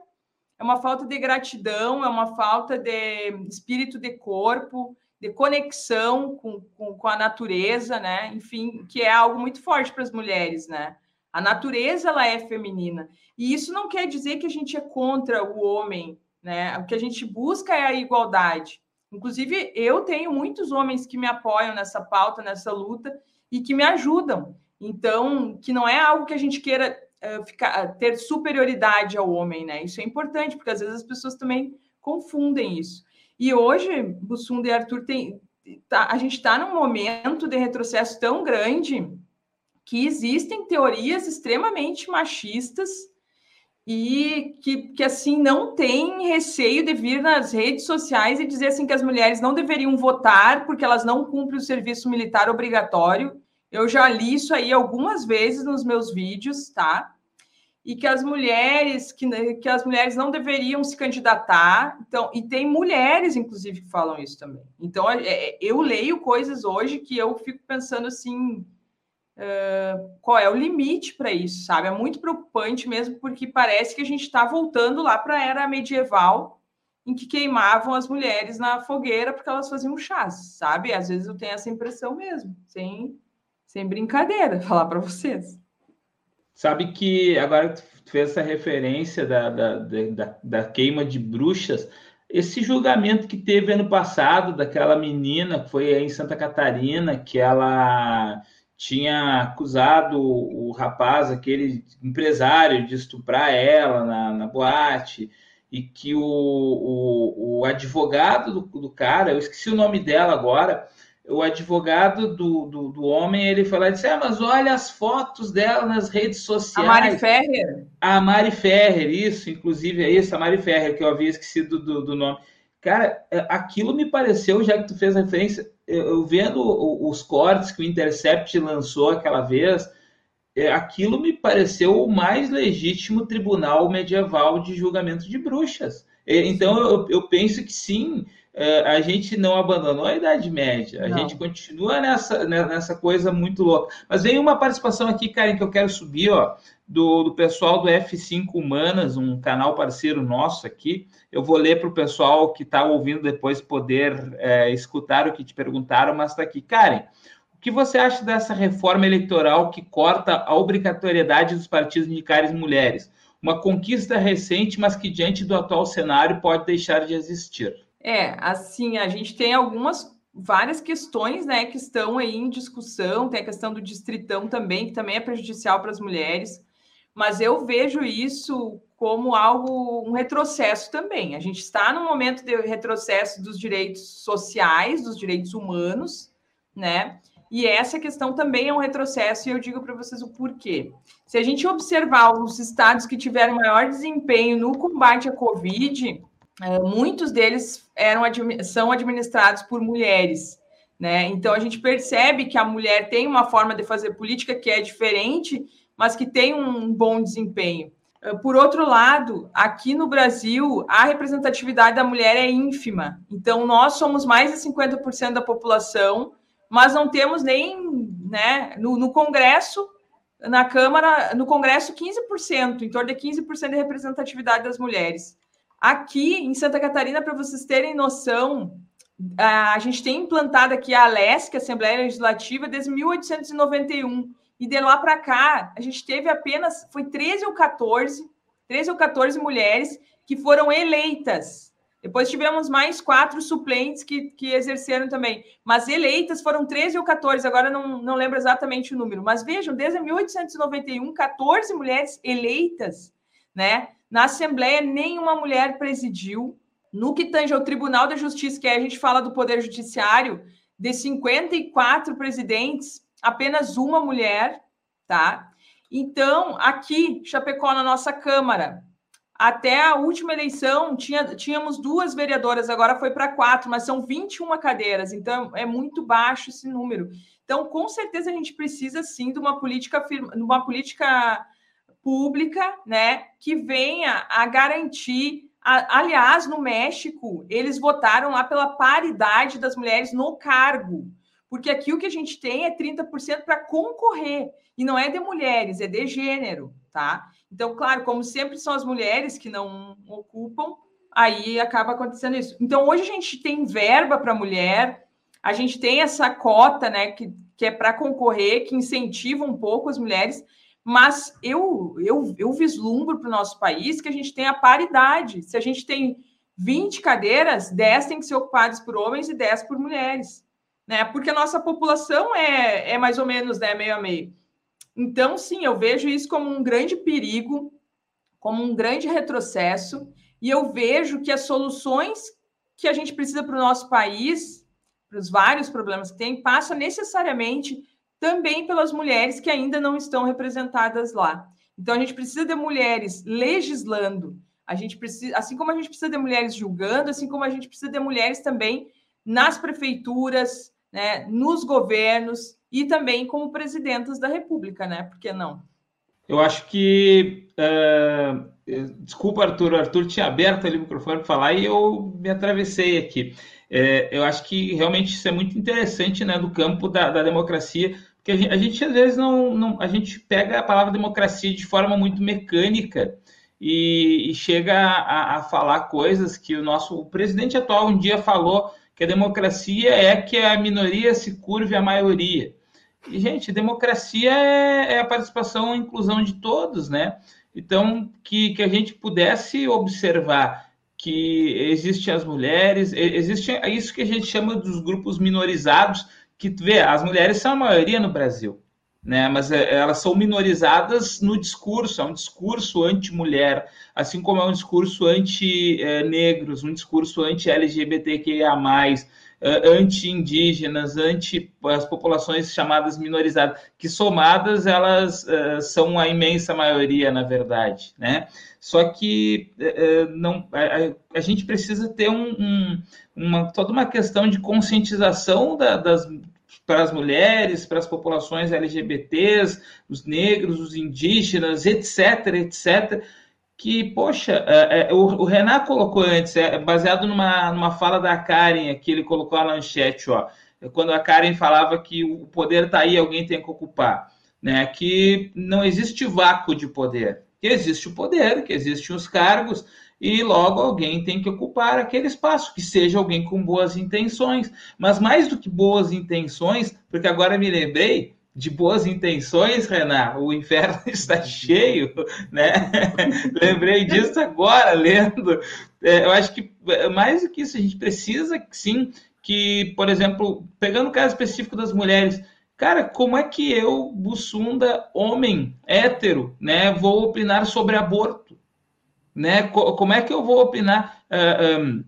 [SPEAKER 3] é uma falta de gratidão, é uma falta de espírito de corpo, de conexão com, com, com a natureza, né? Enfim, que é algo muito forte para as mulheres, né? A natureza ela é feminina. E isso não quer dizer que a gente é contra o homem, né? O que a gente busca é a igualdade. Inclusive, eu tenho muitos homens que me apoiam nessa pauta, nessa luta e que me ajudam. Então, que não é algo que a gente queira uh, ficar, ter superioridade ao homem, né? Isso é importante, porque às vezes as pessoas também confundem isso. E hoje, Bussunda e Arthur, tem, tá, a gente está num momento de retrocesso tão grande que existem teorias extremamente machistas e que, que assim não tem receio de vir nas redes sociais e dizer assim que as mulheres não deveriam votar porque elas não cumprem o serviço militar obrigatório. Eu já li isso aí algumas vezes nos meus vídeos, tá? E que as mulheres que, que as mulheres não deveriam se candidatar. Então, e tem mulheres, inclusive, que falam isso também. Então, é, é eu leio coisas hoje que eu fico pensando assim, Uh, qual é o limite para isso, sabe? É muito preocupante mesmo, porque parece que a gente está voltando lá para a era medieval, em que queimavam as mulheres na fogueira porque elas faziam chás, sabe? Às vezes eu tenho essa impressão mesmo, sem, sem brincadeira, falar para vocês.
[SPEAKER 2] Sabe que agora tu fez essa referência da, da, da, da queima de bruxas, esse julgamento que teve ano passado daquela menina que foi em Santa Catarina, que ela tinha acusado o rapaz, aquele empresário, de estuprar ela na, na boate, e que o, o, o advogado do, do, cara, eu esqueci o nome dela agora, o advogado do, do, do homem, ele falou e disse, ah, mas olha as fotos dela nas redes sociais. A
[SPEAKER 3] Mari Ferrer?
[SPEAKER 2] A Mari Ferrer, isso, inclusive é isso, a Mari Ferrer, que eu havia esquecido do, do nome. Cara, é, aquilo me pareceu, já que tu fez referência, eu, eu vendo os cortes que o Intercept lançou aquela vez, é, aquilo me pareceu o mais legítimo tribunal medieval de julgamento de bruxas. Então eu, eu penso que sim, é, a gente não abandonou a Idade Média, a não. gente continua nessa, né, nessa coisa muito louca. Mas vem uma participação aqui, Karen, que eu quero subir, ó, do, do pessoal do F5 Humanas, um canal parceiro nosso aqui. Eu vou ler para o pessoal que está ouvindo depois poder é, escutar o que te perguntaram, mas está aqui. Karen, o que você acha dessa reforma eleitoral que corta a obrigatoriedade dos partidos indicarem mulheres? Uma conquista recente, mas que diante do atual cenário pode deixar de existir.
[SPEAKER 3] É, assim, a gente tem algumas várias questões, né, que estão aí em discussão, tem a questão do distritão também, que também é prejudicial para as mulheres, mas eu vejo isso como algo, um retrocesso também. A gente está num momento de retrocesso dos direitos sociais, dos direitos humanos, né? E essa questão também é um retrocesso, e eu digo para vocês o porquê. Se a gente observar os estados que tiveram maior desempenho no combate à Covid, muitos deles eram, são administrados por mulheres. Né? Então a gente percebe que a mulher tem uma forma de fazer política que é diferente, mas que tem um bom desempenho. É, por outro lado, aqui no Brasil, a representatividade da mulher é ínfima. Então, nós somos mais de 50% da população, mas não temos nem né, no, no Congresso, na Câmara, no Congresso, 15%, em torno de 15% de representatividade das mulheres. Aqui em Santa Catarina, para vocês terem noção, a gente tem implantado aqui a ALESC, Assembleia Legislativa, desde 1891. E de lá para cá, a gente teve apenas, foi 13 ou 14, 13 ou 14 mulheres que foram eleitas. Depois tivemos mais quatro suplentes que, que exerceram também. Mas eleitas foram 13 ou 14, agora não, não lembro exatamente o número. Mas vejam, desde 1891, 14 mulheres eleitas, né? Na Assembleia, nenhuma mulher presidiu. No que tange ao Tribunal da Justiça, que a gente fala do Poder Judiciário, de 54 presidentes, apenas uma mulher, tá? Então, aqui, Chapecó, na nossa Câmara, até a última eleição, tinha, tínhamos duas vereadoras, agora foi para quatro, mas são 21 cadeiras, então é muito baixo esse número. Então, com certeza, a gente precisa sim de uma política, uma política pública, né, que venha a garantir. A, aliás, no México, eles votaram lá pela paridade das mulheres no cargo, porque aqui o que a gente tem é 30% para concorrer, e não é de mulheres, é de gênero, tá? Então, claro, como sempre são as mulheres que não ocupam, aí acaba acontecendo isso. Então, hoje a gente tem verba para mulher, a gente tem essa cota, né, que, que é para concorrer, que incentiva um pouco as mulheres, mas eu, eu, eu vislumbro para o nosso país que a gente tem a paridade. Se a gente tem 20 cadeiras, 10 têm que ser ocupadas por homens e 10 por mulheres. Né? Porque a nossa população é, é mais ou menos né, meio a meio. Então, sim, eu vejo isso como um grande perigo, como um grande retrocesso, e eu vejo que as soluções que a gente precisa para o nosso país, para os vários problemas que tem, passa necessariamente também pelas mulheres que ainda não estão representadas lá. Então, a gente precisa de mulheres legislando, a gente precisa, assim como a gente precisa de mulheres julgando, assim como a gente precisa de mulheres também nas prefeituras, né, nos governos e também como presidentas da República, né? Por que não?
[SPEAKER 2] Eu acho que. Uh, desculpa, Arthur. O Arthur tinha aberto ali o microfone para falar e eu me atravessei aqui. É, eu acho que realmente isso é muito interessante né, do campo da, da democracia, porque a gente, a gente, às vezes não, não, a gente pega a palavra democracia de forma muito mecânica e, e chega a, a, falar coisas que o nosso o presidente atual um dia falou que a democracia é que a minoria se curve à maioria. E, gente, democracia é, é a participação e inclusão de todos, né? Então, que, que a gente pudesse observar que existem as mulheres, existe isso que a gente chama dos grupos minorizados, que vê, as mulheres são a maioria no Brasil, né? Mas é, elas são minorizadas no discurso, é um discurso anti-mulher, assim como é um discurso anti-negros, um discurso anti-LGBTQIA+, uh, anti-indígenas, anti as populações chamadas minorizadas, que somadas elas uh, são a imensa maioria, na verdade, né? Só que uh, não, a, a, gente precisa ter um, um, uma, toda uma questão de conscientização da, das para as mulheres, para as populações LGBTs, os negros, os indígenas, etc., etc., que, poxa, é, é, o, o Renan colocou antes, é, baseado numa, numa fala da Karen, aqui ele colocou a lanchete, ó, quando a Karen falava que o poder está aí, alguém tem que ocupar, né? Que não existe vácuo de poder, que existe o poder, que existem os cargos, e logo alguém tem que ocupar aquele espaço, que seja alguém com boas intenções. Mas mais do que boas intenções, porque agora me lembrei, de boas intenções, Renan, o inferno está cheio, né? Lembrei disso agora, lendo. É, eu acho que é, mais do que isso, a gente precisa, sim, que, por exemplo, pegando o caso específico das mulheres, cara, como é que eu, Bussunda, homem, hétero, né, vou opinar sobre aborto? Né? Como é que eu vou opinar? Uh, um,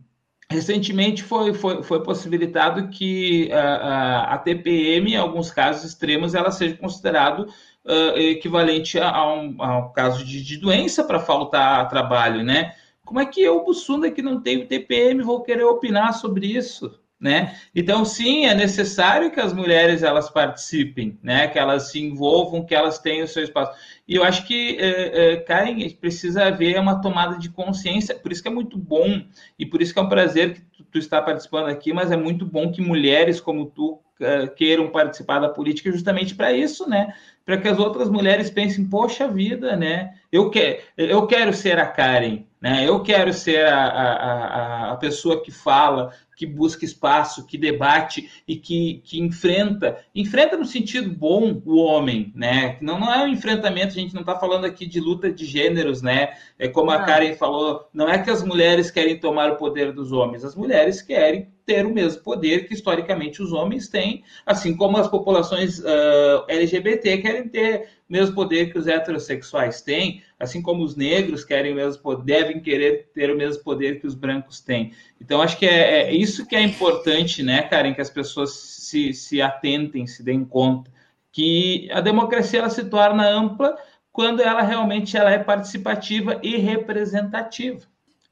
[SPEAKER 2] Recentemente foi, foi, foi possibilitado que a, a, a, TPM, em alguns casos extremos, ela seja considerado uh, equivalente a, a, um, a, um, caso de, de doença para faltar trabalho, né? Como é que eu, Bussunda, que não tenho TPM, vou querer opinar sobre isso? Né? Então, sim, é necessário que as mulheres elas participem, né? que elas se envolvam, que elas tenham o seu espaço. E eu acho que, é, é, Karen, precisa haver uma tomada de consciência, por isso que é muito bom, e por isso que é um prazer que tu, tu está participando aqui, mas é muito bom que mulheres como tu é, queiram participar da política justamente para isso, né? Para que as outras mulheres pensem, poxa vida, né? Eu, que, eu quero ser a Karen, né? Eu quero ser a, a, a pessoa que fala, que busca espaço, que debate e que, que enfrenta, enfrenta no sentido bom o homem, né? Não, não é um enfrentamento, a gente não está falando aqui de luta de gêneros, né? É como a Karen falou, não é que as mulheres querem tomar o poder dos homens, as mulheres querem ter o mesmo poder que historicamente os homens têm, assim como as populações uh, LGBT querem ter o mesmo poder que os heterossexuais têm, assim como os negros querem o mesmo poder, devem querer ter o mesmo poder que os brancos têm. Então, acho que é, é isso que é importante, né, Karen, que as pessoas se, se atentem, se deem conta, que a democracia ela se torna ampla quando ela realmente ela é participativa e representativa.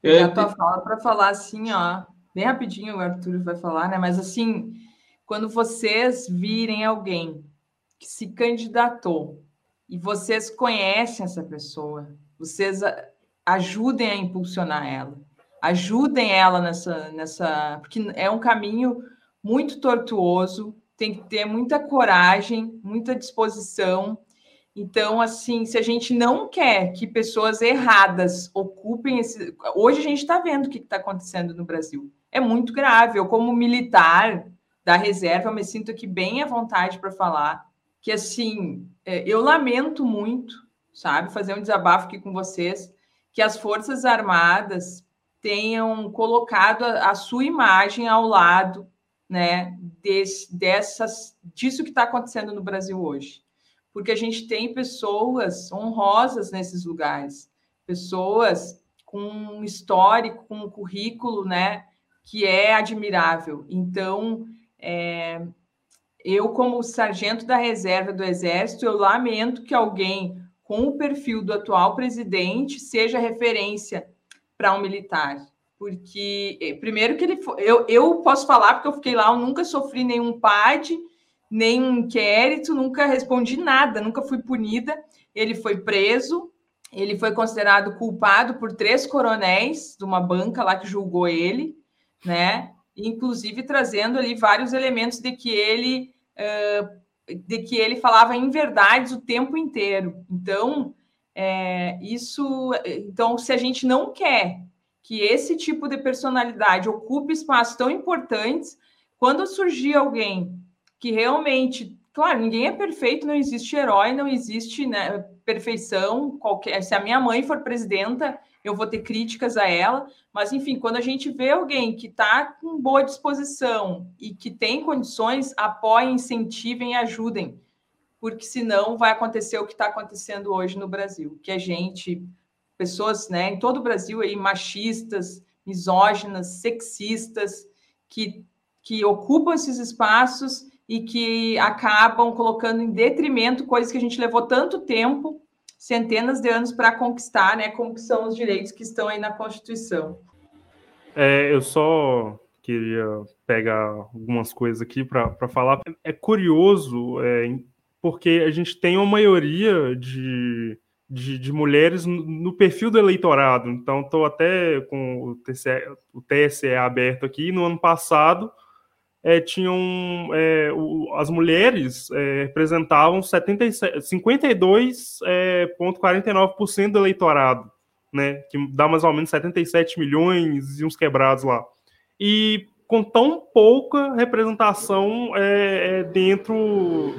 [SPEAKER 3] Eu a tua fala para falar assim, ó, bem rapidinho o Arthur vai falar, né? Mas assim, quando vocês virem alguém que se candidatou e vocês conhecem essa pessoa, vocês ajudem a impulsionar ela, ajudem ela nessa, nessa, porque é um caminho muito tortuoso, tem que ter muita coragem, muita disposição. Então, assim, se a gente não quer que pessoas erradas ocupem esse. Hoje a gente está vendo o que está acontecendo no Brasil. É muito grave. Eu, como militar da reserva, me sinto aqui bem à vontade para falar que, assim, é, eu lamento muito, sabe, fazer um desabafo aqui com vocês, que as Forças Armadas tenham colocado a, a sua imagem ao lado, né, desse, dessas, disso que está acontecendo no Brasil hoje. Porque a gente tem pessoas honrosas nesses lugares, pessoas com um histórico, com um currículo, né, que é admirável. Então, é, eu, como sargento da reserva do Exército, eu lamento que alguém com o perfil do atual presidente seja referência para um militar. Porque, eh, primeiro, que ele eu, eu posso falar, porque eu fiquei lá, eu nunca sofri nenhum PAD, nem um inquérito, nunca respondi nada, nunca fui punida. Ele foi preso, ele foi considerado culpado por três coronéis de uma banca lá que julgou ele, né? Inclusive trazendo ali vários elementos de que ele de que ele falava em verdades o tempo inteiro. Então, é, isso, então, se a gente não quer que esse tipo de personalidade ocupe espaços tão importantes, quando surgir alguém que realmente, claro, ninguém é perfeito, não existe herói, não existe né, perfeição. Qualquer, se a minha mãe for presidenta, eu vou ter críticas a ela, mas enfim, quando a gente vê alguém que está com boa disposição e que tem condições, apoiem, incentivem e ajudem, porque senão vai acontecer o que está acontecendo hoje no Brasil, que a gente, pessoas né, em todo o Brasil aí, machistas, misóginas, sexistas, que, que ocupam esses espaços e que acabam colocando em detrimento coisas que a gente levou tanto tempo centenas de anos para conquistar, né? Como são os direitos que estão aí na Constituição.
[SPEAKER 4] É, eu só queria pegar algumas coisas aqui para falar. É curioso, é, porque a gente tem uma maioria de, de, de mulheres no, perfil do eleitorado. Então, estou até com o TSE, o TSE aberto aqui. No ano passado, é, tinham é, o, as mulheres é, representavam 52,49% é, do eleitorado, né, que dá mais ou menos 77 milhões e uns quebrados lá. E com tão pouca representação é, é, dentro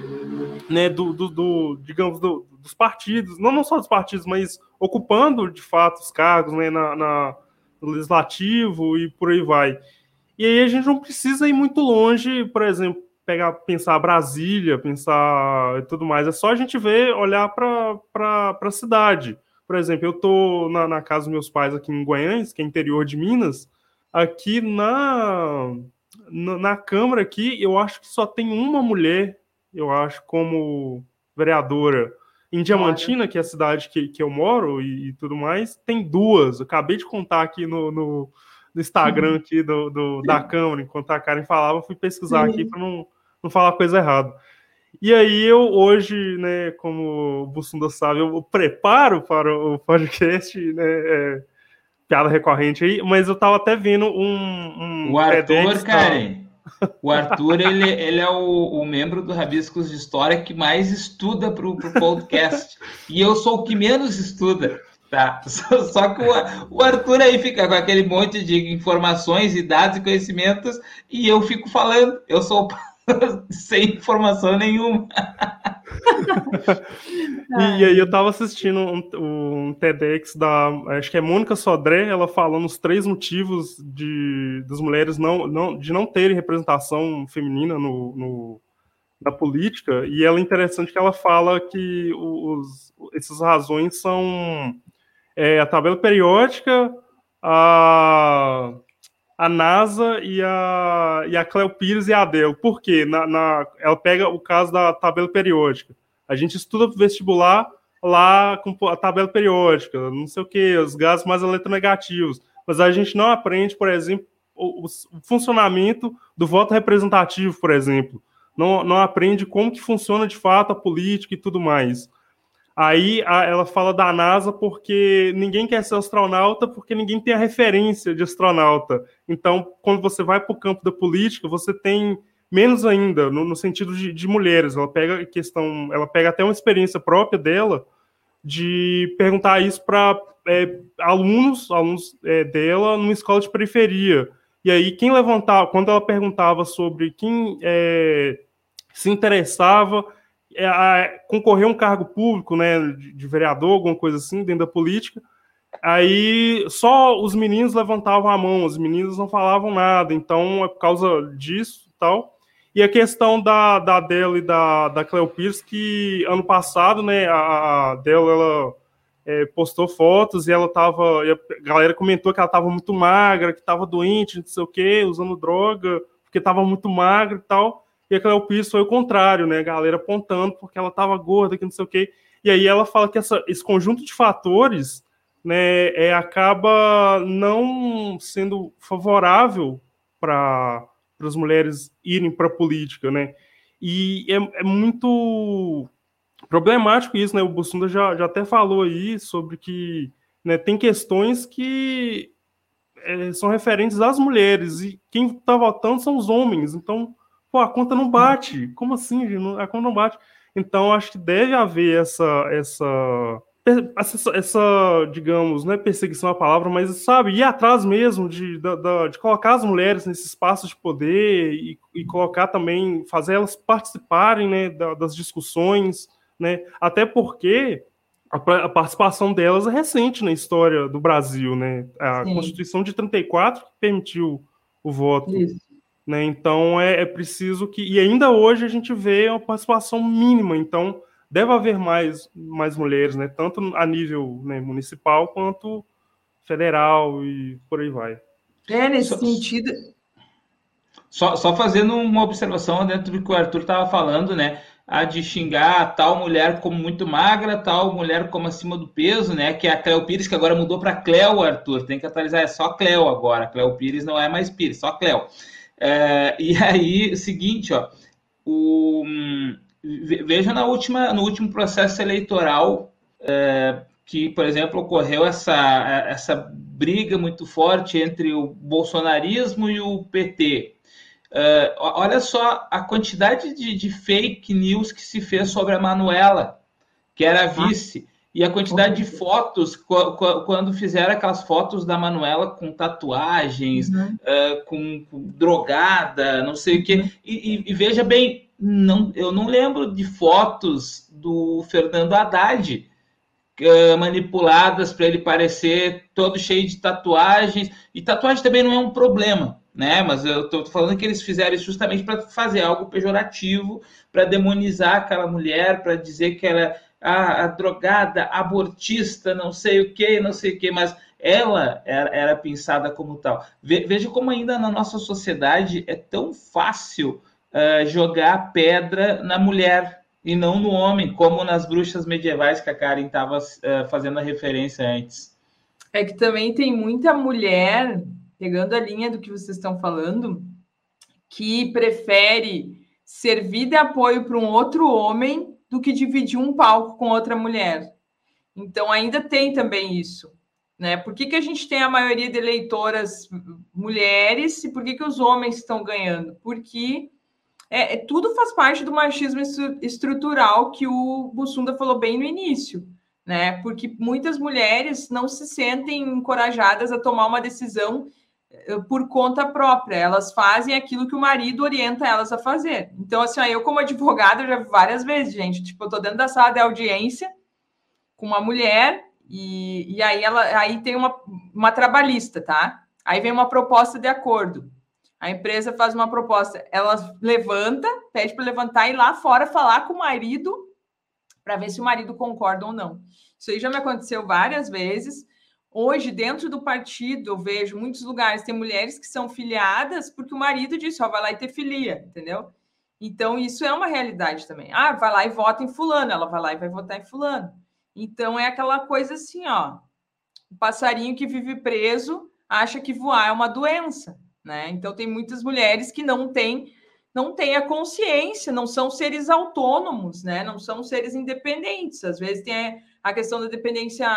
[SPEAKER 4] né, do, do, do digamos, do, dos partidos, não, não só dos partidos, mas ocupando de fato os cargos né, na, na no legislativo e por aí vai. E aí a gente não precisa ir muito longe, por exemplo, pegar, pensar Brasília, pensar e tudo mais. É só a gente ver, olhar para a cidade. Por exemplo, eu estou na, na, casa dos meus pais aqui em Goiânia, que é interior de Minas. Aqui na, na, na Câmara aqui, eu acho que só tem uma mulher, eu acho, como vereadora. Em Diamantina, que é a cidade que, que eu moro e, e tudo mais, tem duas. Eu acabei de contar aqui no, no no Instagram aqui do, do da Câmara, enquanto a Karen falava, fui pesquisar aqui para não, não falar coisa errada. E aí eu hoje, né, como o Bussunda sabe, eu preparo para o podcast, né, é, piada recorrente aí, mas eu tava até vendo um...
[SPEAKER 2] um o Arthur, Karen, o Arthur, ele, ele é o, o, membro do Rabiscos de História que mais estuda para o podcast, e eu sou o que menos estuda. Tá. Só, só que o, o, Arthur aí fica com aquele monte de informações e dados e conhecimentos e eu fico falando. Eu sou sem informação nenhuma.
[SPEAKER 4] e, aí eu tava assistindo um, um, TEDx da, acho que é Mônica Sodré, ela falando os três motivos de das mulheres não, não de não terem representação feminina no, no na política, e ela é interessante que ela fala que os, essas razões são é, a tabela periódica, a, a NASA e a, e a Cleo Pires e a Adele. Por quê? Na, na, ela pega o caso da tabela periódica. A gente estuda vestibular lá com a tabela periódica, não sei o que, os gases mais eletronegativos. Mas a gente não aprende, por exemplo, o, o, funcionamento do voto representativo, por exemplo. Não, não aprende como que funciona de fato a política e tudo mais. Aí a, ela fala da NASA porque ninguém quer ser astronauta porque ninguém tem a referência de astronauta. Então, quando você vai para o campo da política, você tem menos ainda, no, no sentido de, de, mulheres. Ela pega questão, ela pega até uma experiência própria dela de perguntar isso para é, alunos, alunos é, dela numa escola de periferia. E aí, quem levantava, quando ela perguntava sobre quem é, se interessava a concorrer a um cargo público, né, de, vereador, alguma coisa assim, dentro da política, Aí só os meninos levantavam a mão, as meninas não falavam nada, então é por causa disso tal. E a questão da, da Adele e da, da Cleo Pires, que ano passado, né, a Adele, ela é, postou fotos e ela tava, e a galera comentou que ela tava muito magra, que tava doente, não sei o quê, usando droga, porque tava muito magra e tal. E a Cleo Pires foi o contrário, né, a galera apontando porque ela tava gorda, que não sei o quê. E aí ela fala que essa, esse conjunto de fatores né, é, acaba não sendo favorável para as mulheres irem para a política, né? E é, é, muito problemático isso, né? O Bussunda já, já até falou aí sobre que né, tem questões que é, são referentes às mulheres e quem está votando são os homens. Então, pô, a conta não bate. Como assim? A conta não bate. Então, acho que deve haver essa essa essa, digamos, não é perseguição a palavra, mas sabe, ir atrás mesmo de, de, de colocar as mulheres nesse espaço de poder e, e colocar também, fazer elas participarem né, das discussões, né, até porque a, participação delas é recente na história do Brasil, né, a Sim. Constituição de 34 permitiu o voto. Isso. Né, então é, é preciso que, e ainda hoje a gente vê uma participação mínima, então deve haver mais, mais mulheres, né? Tanto a nível né, municipal quanto federal e por aí vai.
[SPEAKER 3] É, nesse só, sentido.
[SPEAKER 2] Só, só fazendo uma observação dentro do que o Arthur estava falando, né? A de xingar tal mulher como muito magra, tal mulher como acima do peso, né? Que é a Cleo Pires, que agora mudou para Cleo, Arthur. Tem que atualizar, é só Cleo agora. Cleo Pires não é mais Pires, só Cleo. É, e aí, seguinte, ó. O, Veja na última, no último processo eleitoral é, que, por exemplo, ocorreu essa, essa briga muito forte entre o bolsonarismo e o PT. É, olha só a quantidade de, de, fake news que se fez sobre a Manuela, que era vice, e a quantidade de fotos, quando fizeram aquelas fotos da Manuela com tatuagens, uhum. uh, com, com, drogada, não sei o quê. Uhum. E, e, e veja bem, não, eu não lembro de fotos do Fernando Haddad uh, manipuladas para ele parecer todo cheio de tatuagens. E tatuagem também não é um problema, né? Mas eu estou falando que eles fizeram isso justamente para fazer algo pejorativo, para demonizar aquela mulher, para dizer que ela a, a, drogada, abortista, não sei o que, não sei o que, mas ela era, era pensada como tal. veja como ainda na nossa sociedade é tão fácil uh, jogar pedra na mulher e não no homem, como nas bruxas medievais que a Karen estava uh, fazendo a referência antes.
[SPEAKER 3] É que também tem muita mulher, pegando a linha do que vocês estão falando, que prefere servir de apoio para um outro homem do que dividir um palco com outra mulher. Então, ainda tem também isso. Né? Por que, que a gente tem a maioria de eleitoras mulheres e por que, que os homens estão ganhando? Porque é, é, tudo faz parte do machismo estrutural que o Bussunda falou bem no início, né? Porque muitas mulheres não se sentem encorajadas a tomar uma decisão por conta própria, elas fazem aquilo que o marido orienta elas a fazer. Então, assim, eu como advogada já vi várias vezes, gente, tipo, eu tô dentro da sala de audiência com uma mulher e, e aí ela aí tem uma, uma trabalhista, tá? Aí vem uma proposta de acordo. A empresa faz uma proposta, ela levanta, pede para levantar e ir lá fora falar com o marido para ver se o marido concorda ou não. Isso aí já me aconteceu várias vezes. Hoje, dentro do partido, eu vejo muitos lugares tem mulheres que são filiadas porque o marido disse, ó, vai lá e ter filia, entendeu? Então, isso é uma realidade também. Ah, vai lá e vota em fulano, ela vai lá e vai votar em fulano. Então, é aquela coisa assim, ó, o passarinho que vive preso acha que voar é uma doença né? Então tem muitas mulheres que não têm não têm a consciência, não são seres autônomos, né? Não são seres independentes. Às vezes tem a questão da dependência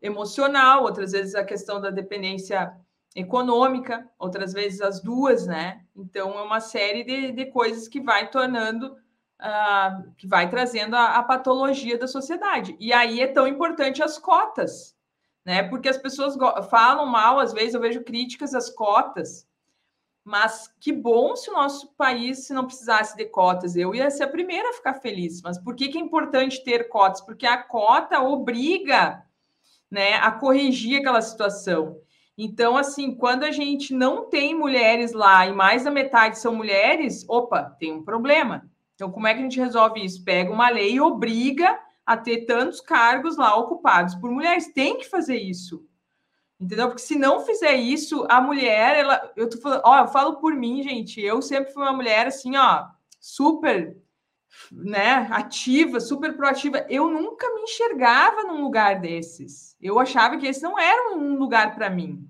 [SPEAKER 3] emocional, outras vezes a questão da dependência econômica, outras vezes as duas, né? Então é uma série de, de coisas que vai tornando, uh, que vai trazendo a, a, patologia da sociedade. E aí é tão importante as cotas, né? Porque as pessoas falam mal, às vezes eu vejo críticas às cotas, mas que bom se o nosso país se não precisasse de cotas. Eu ia ser a primeira a ficar feliz. Mas por que, que é importante ter cotas? Porque a cota obriga né, a corrigir aquela situação. Então, assim, quando a gente não tem mulheres lá e mais da metade são mulheres, opa, tem um problema. Então, como é que a gente resolve isso? Pega uma lei e obriga a ter tantos cargos lá ocupados por mulheres. Tem que fazer isso. Entendeu? Porque se não fizer isso, a mulher, ela, eu tô falando, ó, eu falo por mim, gente, eu sempre fui uma mulher assim, ó, super, né, ativa, super proativa. Eu nunca me enxergava num lugar desses. Eu achava que esse não era um lugar para mim.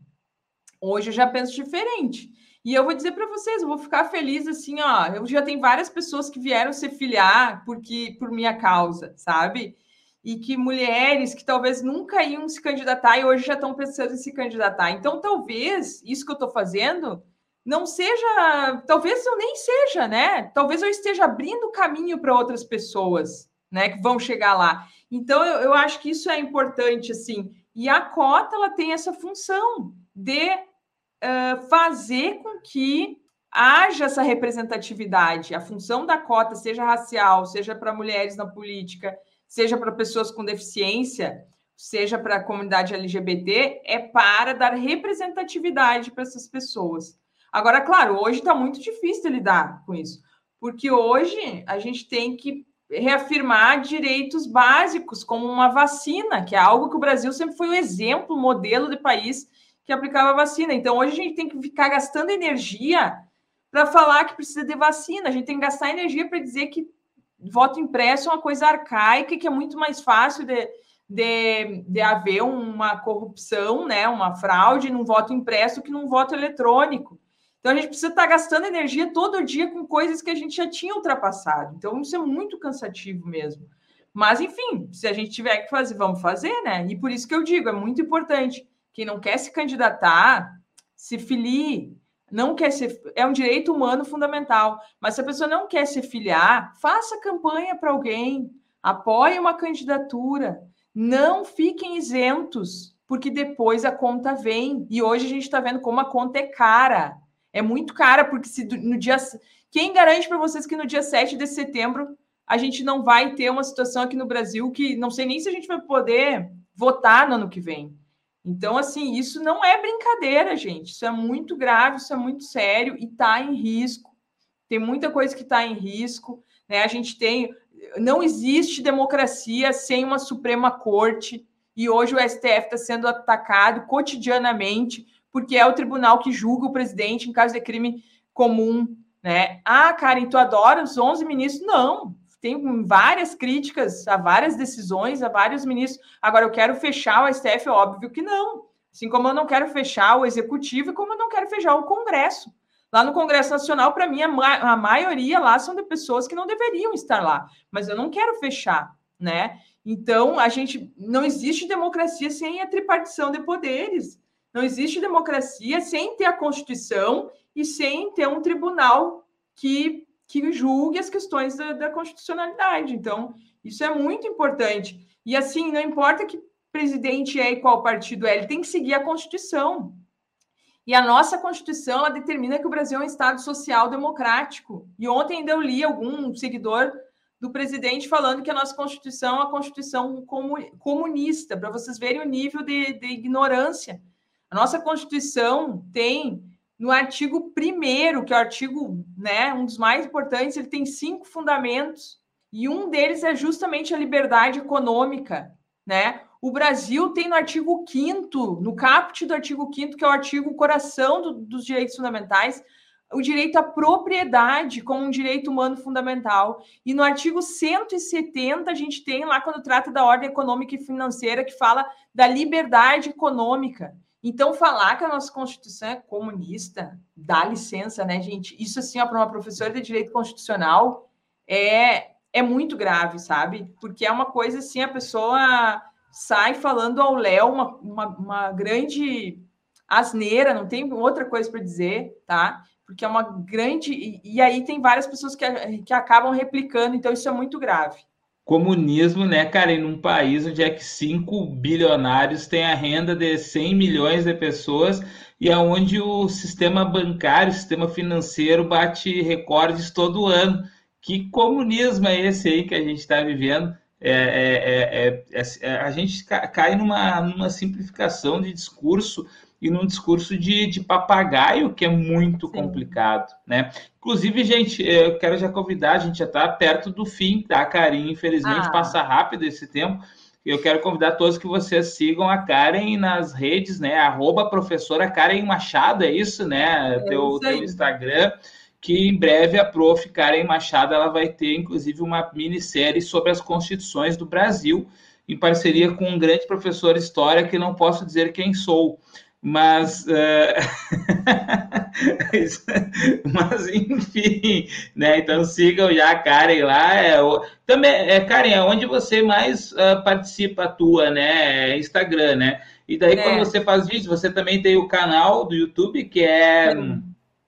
[SPEAKER 3] Hoje eu já penso diferente. E eu vou dizer para vocês, eu vou ficar feliz assim, ó. Eu já tenho várias pessoas que vieram se filiar porque por minha causa, sabe? E que mulheres que talvez nunca iam se candidatar e hoje já estão pensando em se candidatar. Então, talvez isso que eu estou fazendo não seja, talvez eu nem seja, né? Talvez eu esteja abrindo caminho para outras pessoas, né, que vão chegar lá. Então, eu, eu acho que isso é importante, assim. E a cota, ela tem essa função de uh, fazer com que haja essa representatividade. A função da cota, seja racial, seja para mulheres na política, seja para pessoas com deficiência, seja para a comunidade LGBT, é para dar representatividade para essas pessoas. Agora, claro, hoje está muito difícil lidar com isso, porque hoje a gente tem que reafirmar direitos básicos, como uma vacina, que é algo que o Brasil sempre foi um exemplo, modelo de país que aplicava vacina. Então, hoje a gente tem que ficar gastando energia para falar que precisa de vacina, a gente tem que gastar energia para dizer que voto impresso é uma coisa arcaica que é muito mais fácil de, de, de haver uma corrupção, né, uma fraude num voto impresso que num voto eletrônico. Então a gente precisa estar tá gastando energia todo dia com coisas que a gente já tinha ultrapassado. Então isso é muito cansativo mesmo. Mas enfim, se a gente tiver que fazer, vamos fazer, né? E por isso que eu digo, é muito importante. Quem não quer se candidatar, se filie, não quer ser, é um direito humano fundamental. Mas se a pessoa não quer se filiar, faça campanha para alguém, apoie uma candidatura, não fiquem isentos, porque depois a conta vem. E hoje a gente está vendo como a conta é cara. É muito cara, porque se no dia. Quem garante para vocês que no dia 7 de setembro a gente não vai ter uma situação aqui no Brasil que não sei nem se a gente vai poder votar no ano que vem. Então, assim, isso não é brincadeira, gente. Isso é muito grave, isso é muito sério e está em risco. Tem muita coisa que está em risco. Né? A gente tem. Não existe democracia sem uma Suprema Corte. E hoje o STF está sendo atacado cotidianamente porque é o tribunal que julga o presidente em caso de crime comum, né? Ah, Karen, tu adora os 11 ministros? Não, tem várias críticas a várias decisões, a vários ministros. Agora, eu quero fechar o STF? Óbvio que não. Assim como eu não quero fechar o executivo e como eu não quero fechar o Congresso. Lá no Congresso Nacional, para mim, a, ma a maioria lá são de pessoas que não deveriam estar lá. Mas eu não quero fechar, né? Então, a gente não existe democracia sem a tripartição de poderes. Não existe democracia sem ter a Constituição e sem ter um tribunal que, que julgue as questões da, da constitucionalidade. Então, isso é muito importante. E assim, não importa que presidente é e qual partido é, ele tem que seguir a Constituição. E a nossa Constituição ela determina que o Brasil é um Estado social democrático. E ontem ainda eu li algum seguidor do presidente falando que a nossa Constituição é uma Constituição comunista, para vocês verem o nível de, de ignorância a nossa Constituição tem no artigo 1 que é o artigo, né, um dos mais importantes, ele tem cinco fundamentos, e um deles é justamente a liberdade econômica, né? O Brasil tem no artigo 5 no caput do artigo 5 que é o artigo coração do, dos direitos fundamentais, o direito à propriedade como um direito humano fundamental. E no artigo 170, a gente tem lá, quando trata da ordem econômica e financeira, que fala da liberdade econômica. Então, falar que a nossa Constituição é comunista, dá licença, né, gente? Isso, assim, para uma professora de direito constitucional, é, é muito grave, sabe? Porque é uma coisa assim, a pessoa sai falando ao Léo uma, uma, uma grande asneira, não tem outra coisa para dizer, tá? Porque é uma grande. E, e, aí tem várias pessoas que, que acabam replicando, então isso é muito grave.
[SPEAKER 2] Comunismo, né, cara, em um país onde é que cinco bilionários têm a renda de 100 milhões de pessoas e é o sistema bancário, o sistema financeiro bate recordes todo ano. Que comunismo é esse aí que a gente está vivendo? É, é, é, é, a gente cai numa, numa simplificação de discurso e num discurso de, de papagaio que é muito Sim. complicado, né? Inclusive, gente, eu quero já convidar, a gente já está perto do fim, tá, Karim? Infelizmente, ah. passa rápido esse tempo. Eu quero convidar todos que vocês sigam a Karen nas redes, né? Arroba professora Karen Machado, é isso, né? É teu, teu Instagram que em breve a prof. Karen Machado ela vai ter, inclusive, uma minissérie sobre as constituições do Brasil, em parceria com um grande professor de história que não posso dizer quem sou. Mas, uh... mas enfim, né? Então sigam já a Karen lá. É, o... Também, é, Karen, é onde você mais uh, participa, atua, né? É Instagram, né? E daí, é. quando você faz vídeos, você também tem o canal do YouTube, que é.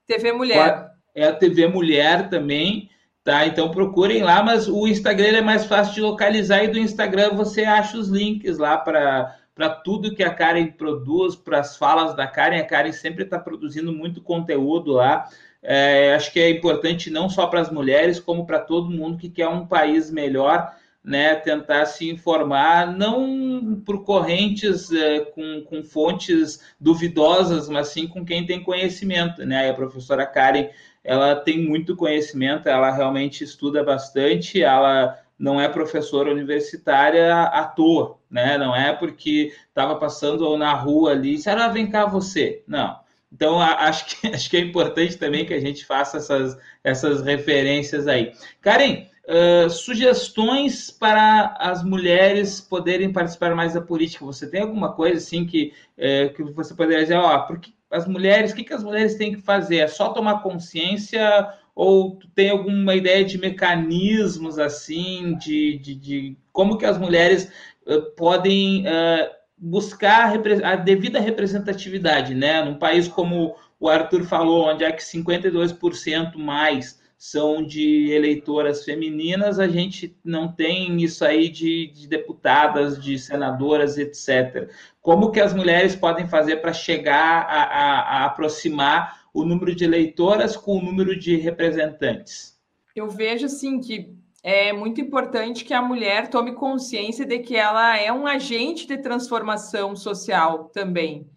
[SPEAKER 3] TV Mulher
[SPEAKER 2] é a TV Mulher também, tá? Então procurem lá, mas o Instagram é mais fácil de localizar e do Instagram você acha os links lá para para tudo que a Karen produz, para as falas da Karen. A Karen sempre está produzindo muito conteúdo lá. É, acho que é importante não só para as mulheres, como para todo mundo que quer um país melhor né, tentar se informar, não por correntes é, com, com fontes duvidosas, mas sim com quem tem conhecimento. Né? a professora Karen ela tem muito conhecimento, ela realmente estuda bastante, ela não é professora universitária à toa, né? Não é porque estava passando na rua ali disse, ah, vem cá você. Não. Então, acho que, acho que é importante também que a gente faça essas, essas referências aí. Karen, uh, sugestões para as mulheres poderem participar mais da política. Você tem alguma coisa assim que, uh, que você poderia dizer, ó, porque as mulheres, o que, que as mulheres têm que fazer? É só tomar consciência ou tu tem alguma ideia de mecanismos assim, de, de, de como que as mulheres uh, podem uh, buscar a, a devida representatividade, né? Num país como o Arthur falou, onde é que 52% mais são de eleitoras femininas, a gente não tem isso aí de, de, deputadas, de senadoras, etc. Como que as mulheres podem fazer para chegar a, a, a, aproximar o número de eleitoras com o número de representantes?
[SPEAKER 3] Eu vejo assim que é muito importante que a mulher tome consciência de que ela é um agente de transformação social também,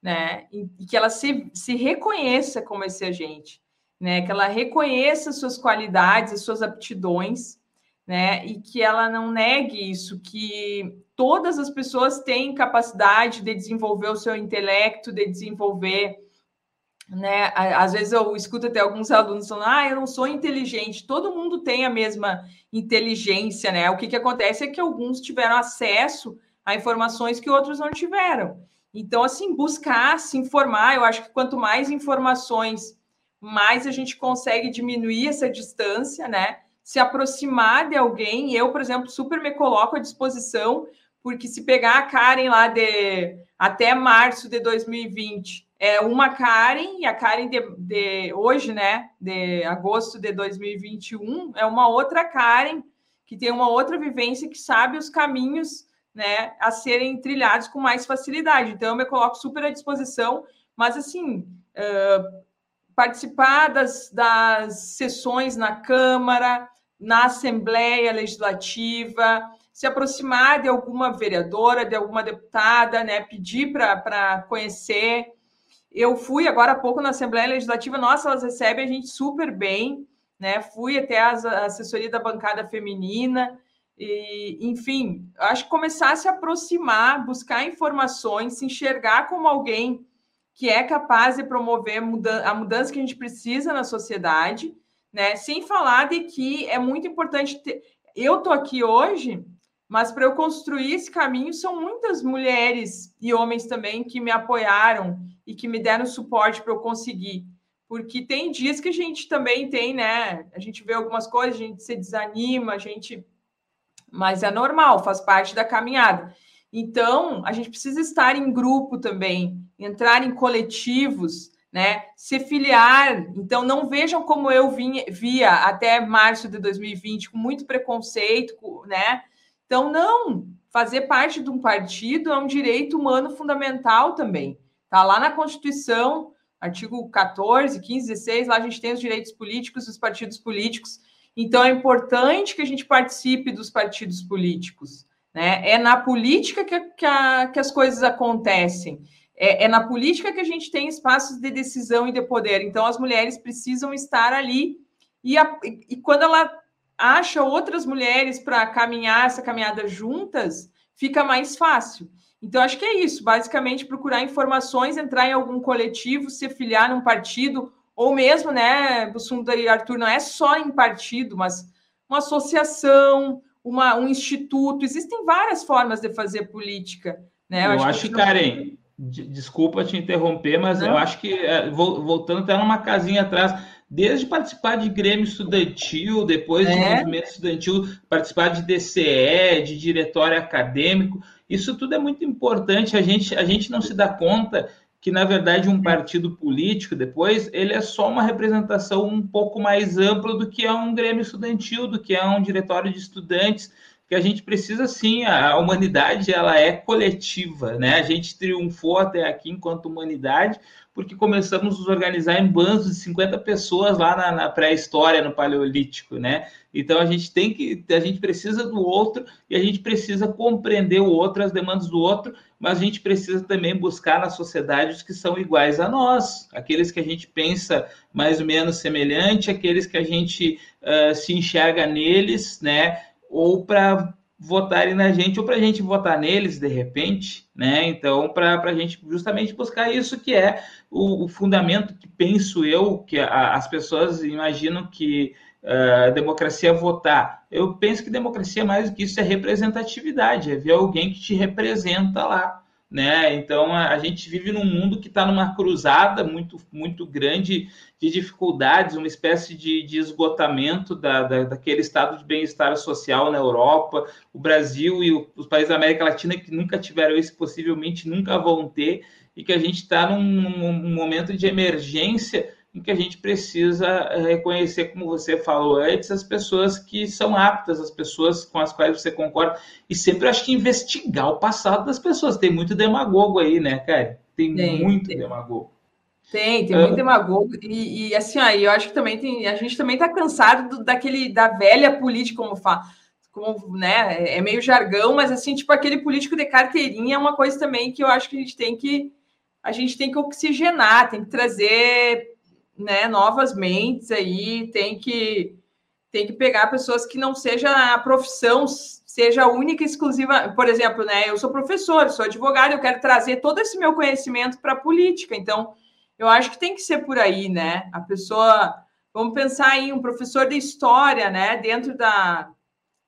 [SPEAKER 3] né? E que ela se, se reconheça como esse agente né? Que ela reconheça suas qualidades suas aptidões, né? E que ela não negue isso, que todas as pessoas têm capacidade de desenvolver o seu intelecto, de desenvolver, né? Às vezes eu escuto até alguns alunos falando: "Ah, eu não sou inteligente". Todo mundo tem a mesma inteligência, né? O que que acontece é que alguns tiveram acesso a informações que outros não tiveram. Então, assim, buscar se informar, eu acho que quanto mais informações mais a gente consegue diminuir essa distância, né? Se aproximar de alguém. Eu, por exemplo, super me coloco à disposição, porque se pegar a Karen lá de até março de 2020, é uma Karen, e a Karen de, de hoje, né? De agosto de 2021, é uma outra Karen que tem uma outra vivência, que sabe os caminhos né, a serem trilhados com mais facilidade. Então, eu me coloco super à disposição, mas assim. Uh, participar das, das sessões na Câmara, na Assembleia Legislativa, se aproximar de alguma vereadora, de alguma deputada, né, pedir para conhecer. Eu fui agora há pouco na Assembleia Legislativa, nossa, elas recebem a gente super bem, né? Fui até a assessoria da bancada feminina, e, enfim, acho que começar a se aproximar, buscar informações, se enxergar como alguém que é capaz de promover a mudança que a gente precisa na sociedade, né? Sem falar de que é muito importante ter... Eu estou aqui hoje, mas para eu construir esse caminho são muitas mulheres e homens também que me apoiaram e que me deram suporte para eu conseguir. Porque tem dias que a gente também tem, né? A gente vê algumas coisas, a gente se desanima, a gente. Mas é normal, faz parte da caminhada. Então, a gente precisa estar em grupo também, entrar em coletivos, né? Se filiar. Então, não vejam como eu vinha, via até março de 2020 com muito preconceito, né? Então, não. Fazer parte de um partido é um direito humano fundamental também. Está lá na Constituição, artigo 14, 15, 16, lá a gente tem os direitos políticos dos partidos políticos. Então, é importante que a gente participe dos partidos políticos. Né? É na política que, que, a, que as coisas acontecem. É, é, na política que a gente tem espaços de decisão e de poder. Então, as mulheres precisam estar ali. E, a, e quando ela acha outras mulheres para caminhar essa caminhada juntas, fica mais fácil. Então, acho que é isso. Basicamente, procurar informações, entrar em algum coletivo, se filiar num partido, ou mesmo, né, Bussunda e Arthur, não é só em partido, mas uma associação, uma, um instituto. Existem várias formas de fazer política. Né?
[SPEAKER 2] Eu, eu acho, acho que, Karen, desculpa te interromper, mas não. eu acho que, é, voltando até numa casinha atrás, desde participar de Grêmio Estudantil, depois é. de movimento estudantil, participar de DCE, de diretório acadêmico, isso tudo é muito importante. A gente, a gente não se dá conta que, na verdade, um partido político, depois, ele é só uma representação um pouco mais ampla do que é um Grêmio Estudantil, do que é um diretório de estudantes, que a gente precisa, sim, a humanidade, ela é coletiva, né? A gente triunfou até aqui enquanto humanidade, porque começamos a nos organizar em bandos de 50 pessoas lá na, na pré-história, no Paleolítico, né? Então a gente tem que, a gente precisa do outro e a gente precisa compreender o outro, as demandas do outro, mas a gente precisa também buscar na sociedade os que são iguais a nós, aqueles que a gente pensa mais ou menos semelhante, aqueles que a gente uh, se enxerga neles, né? Ou para votarem na gente ou para a gente votar neles de repente, né? Então, para a gente justamente buscar isso que é o, o fundamento que penso eu, que a, as pessoas imaginam que uh, democracia é votar. Eu penso que democracia, mais do que isso, é representatividade, é ver alguém que te representa lá né? Então a, a gente vive num mundo que está numa cruzada muito, muito grande de dificuldades, uma espécie de, de esgotamento da, da, daquele estado de bem-estar social na Europa, o Brasil e o, os países da América Latina que nunca tiveram isso, possivelmente nunca vão ter, e que a gente está num, num momento de emergência em que a gente precisa eh, reconhecer, como você falou antes, as pessoas que são aptas, as pessoas com as quais você concorda, e sempre acho que investigar o passado das pessoas. Tem muito demagogo aí, né, cara? Tem, tem muito tem. demagogo.
[SPEAKER 3] Tem, tem muito uh, demagogo. E, e, assim, aí eu acho que também tem. A gente também está cansado do, daquele da velha política, como fala. Como, né, é meio jargão, mas assim, tipo, aquele político de carteirinha é uma coisa também que eu acho que a gente tem que a gente tem que oxigenar, tem que trazer né, novas mentes aí, tem que tem que pegar pessoas que não seja a profissão seja única e exclusiva. Por exemplo, né, eu sou professor, sou advogado, eu quero trazer todo esse meu conhecimento para a política. Então, eu acho que tem que ser por aí, né? A pessoa, vamos pensar em um professor de história, né, dentro da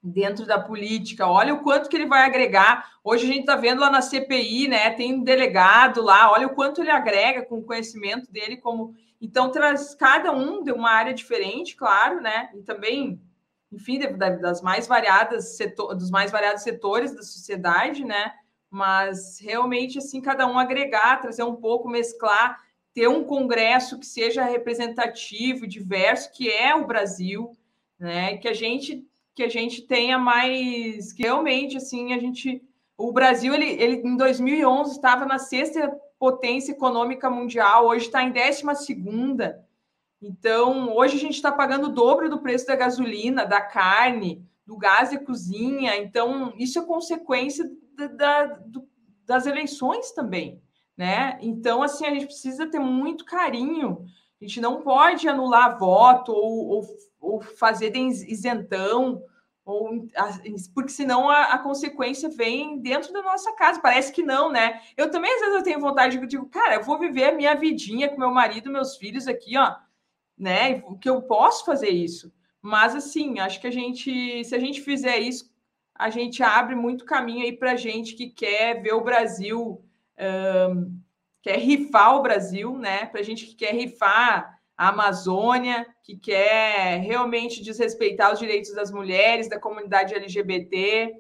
[SPEAKER 3] dentro da política. Olha o quanto que ele vai agregar. Hoje a gente está vendo lá na CPI, né? Tem um delegado lá. Olha o quanto ele agrega com o conhecimento dele como então, traz cada um de uma área diferente, claro, né? E também, enfim, das mais variadas setor, dos mais variados setores da sociedade, né? Mas realmente, assim, cada um agregar, trazer um pouco, mesclar, ter um congresso que seja representativo, diverso, que é o Brasil, né? Que a gente que a gente tenha mais, que realmente assim a gente, o Brasil ele, ele em 2011 estava na sexta potência econômica mundial, hoje está em 12 Então, hoje a gente está pagando o dobro do preço da gasolina, da carne, do gás de cozinha. Então, isso é consequência da, da, do, das eleições também, né? Então, assim, a gente precisa ter muito carinho. A gente não pode anular voto ou, ou, ou fazer isentão ou porque senão a, a, consequência vem dentro da nossa casa. Parece que não, né? Eu também às vezes eu tenho vontade de digo, cara, eu vou viver a minha vidinha com meu marido, meus filhos aqui, ó, né? Que eu posso fazer isso. Mas assim, acho que a gente, se a gente fizer isso, a gente abre muito caminho aí para gente que quer ver o Brasil, um, quer rifar o Brasil, né? Para gente que quer rifar a Amazônia, que quer realmente desrespeitar os direitos das mulheres, da comunidade LGBT,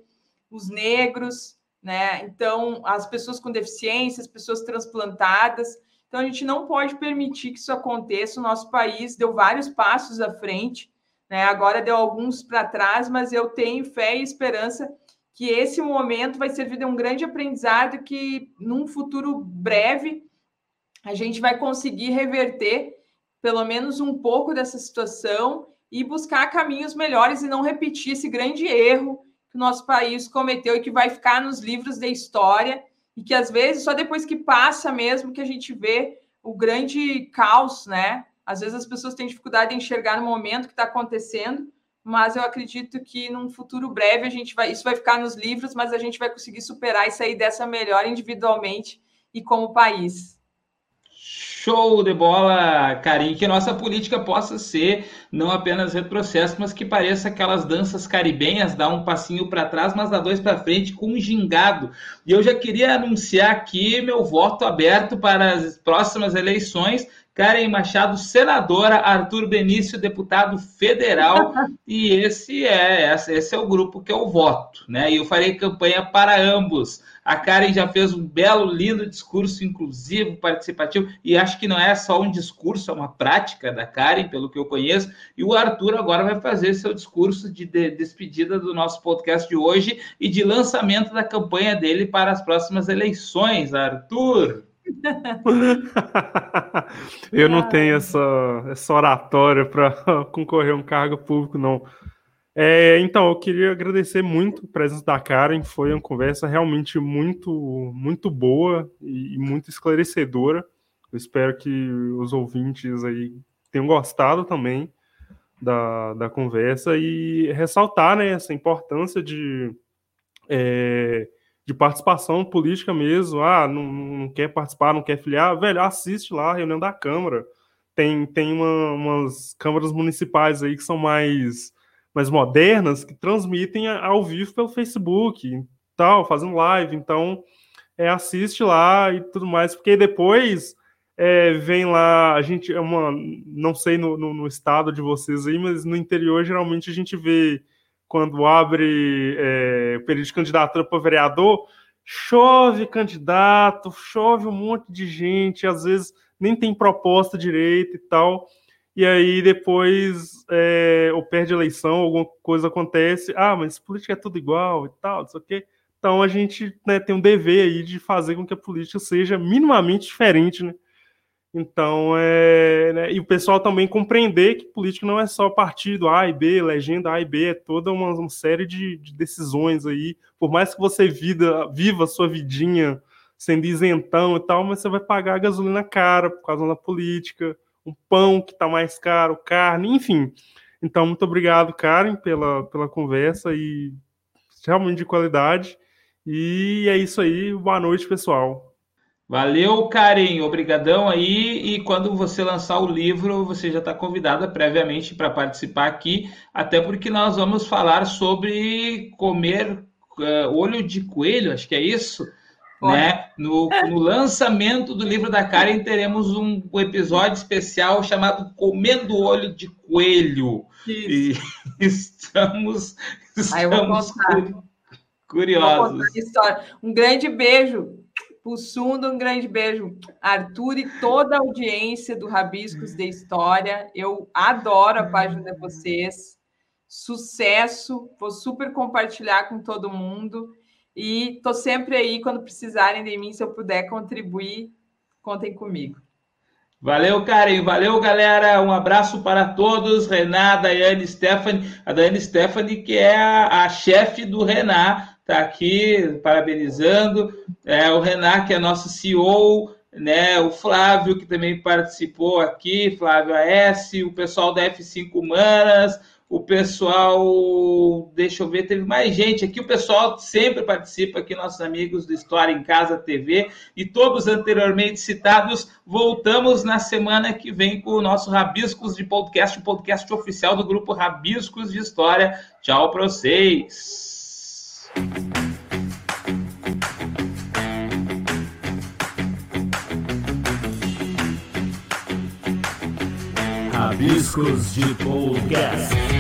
[SPEAKER 3] os negros. né? Então, as pessoas com deficiência, as pessoas transplantadas. Então, a gente não pode permitir que isso aconteça. O nosso país deu vários passos à frente, né? Agora deu alguns para trás, mas eu tenho fé e esperança que esse momento vai servir de um grande aprendizado que, num futuro breve, a gente vai conseguir reverter pelo menos um pouco dessa situação e buscar caminhos melhores e não repetir esse grande erro que o nosso país cometeu e que vai ficar nos livros da história e que às vezes só depois que passa mesmo que a gente vê o grande caos, né? Às vezes as pessoas têm dificuldade de enxergar no momento que está acontecendo, mas eu acredito que num futuro breve a gente vai, isso vai ficar nos livros, mas a gente vai conseguir superar e sair dessa melhor individualmente e como país.
[SPEAKER 2] Show de bola, Karim, que nossa política possa ser não apenas retrocesso, mas que pareça aquelas danças caribenhas, dar um passinho para trás, mas dar dois para frente com um gingado. E eu já queria anunciar aqui meu voto aberto para as próximas eleições. Karen Machado, senadora, Arthur Benício, deputado federal, e esse é esse é o grupo que eu voto, né? E eu farei campanha para ambos. A Karen já fez um belo, lindo discurso inclusivo, participativo, e acho que não é só um discurso, é uma prática da Karen, pelo que eu conheço. E o Arthur agora vai fazer seu discurso de, de despedida do nosso podcast de hoje e de lançamento da campanha dele para as próximas eleições. Arthur!
[SPEAKER 4] eu não tenho essa, essa oratória para concorrer a um cargo público, não. É, então, eu queria agradecer muito a presença da Karen. Foi uma conversa realmente muito, muito boa e, e muito esclarecedora. Eu espero que os ouvintes aí tenham gostado também da, da conversa e ressaltar né, essa importância de, é, de participação política mesmo. Ah, não, não, quer participar, não quer filiar, velho, assiste lá a reunião da Câmara. Tem, tem uma, umas câmaras municipais aí que são mais mais modernas que transmitem ao vivo pelo Facebook tal, fazendo live. Então, é, assiste lá e tudo mais, porque depois é, vem lá, a gente é uma, não sei no, no, no, estado de vocês aí, mas no interior geralmente a gente vê quando abre é, o período de candidatura para vereador, chove candidato, chove um monte de gente, às vezes nem tem proposta direito e tal e aí depois é, ou perde a eleição, alguma coisa acontece, ah, mas política é tudo igual e tal, não sei o quê. Então a gente né, tem um dever aí de fazer com que a política seja minimamente diferente, né? Então, é, né, e o pessoal também compreender que política não é só partido A e B, legenda A e B, é toda uma, uma série de, de, decisões aí. Por mais que você vida, viva a sua vidinha sendo isentão e tal, mas você vai pagar a gasolina cara por causa da política um pão que está mais caro, carne, enfim. Então, muito obrigado, Karen, pela, pela conversa e realmente de qualidade. E é isso aí. Boa noite, pessoal.
[SPEAKER 2] Valeu, Karen. Obrigadão aí. E quando você lançar o livro, você já está convidada previamente para participar aqui, até porque nós vamos falar sobre comer uh, olho de coelho, acho que é isso. Né? No, no, lançamento do livro da Karen, teremos um, um episódio especial chamado Comendo Olho de Coelho. Isso. E estamos, estamos curiosos.
[SPEAKER 3] Um grande beijo para Sundo, um grande beijo. Arthur e toda a audiência do Rabiscos de História. Eu adoro a página de vocês. Sucesso. Vou super compartilhar com todo mundo. E estou sempre aí quando precisarem de mim, se eu puder contribuir, contem comigo.
[SPEAKER 2] Valeu, Karen. Valeu, galera. Um abraço para todos. Renan, Daiane, Stephanie. A Daiane Stephanie, que é a, a chefe do Renan, está aqui parabenizando. É, o Renan, que é nosso CEO, né? O Flávio, que também participou aqui, Flávio AS, o pessoal da F5 Humanas o pessoal, deixa eu ver, teve mais gente aqui. O pessoal sempre participa aqui, nossos amigos do História em Casa TV e todos anteriormente citados. Voltamos na semana que vem com o nosso Rabiscos de Podcast, o podcast oficial do grupo Rabiscos de História. Tchau para vocês.
[SPEAKER 1] Rabiscos de Podcast.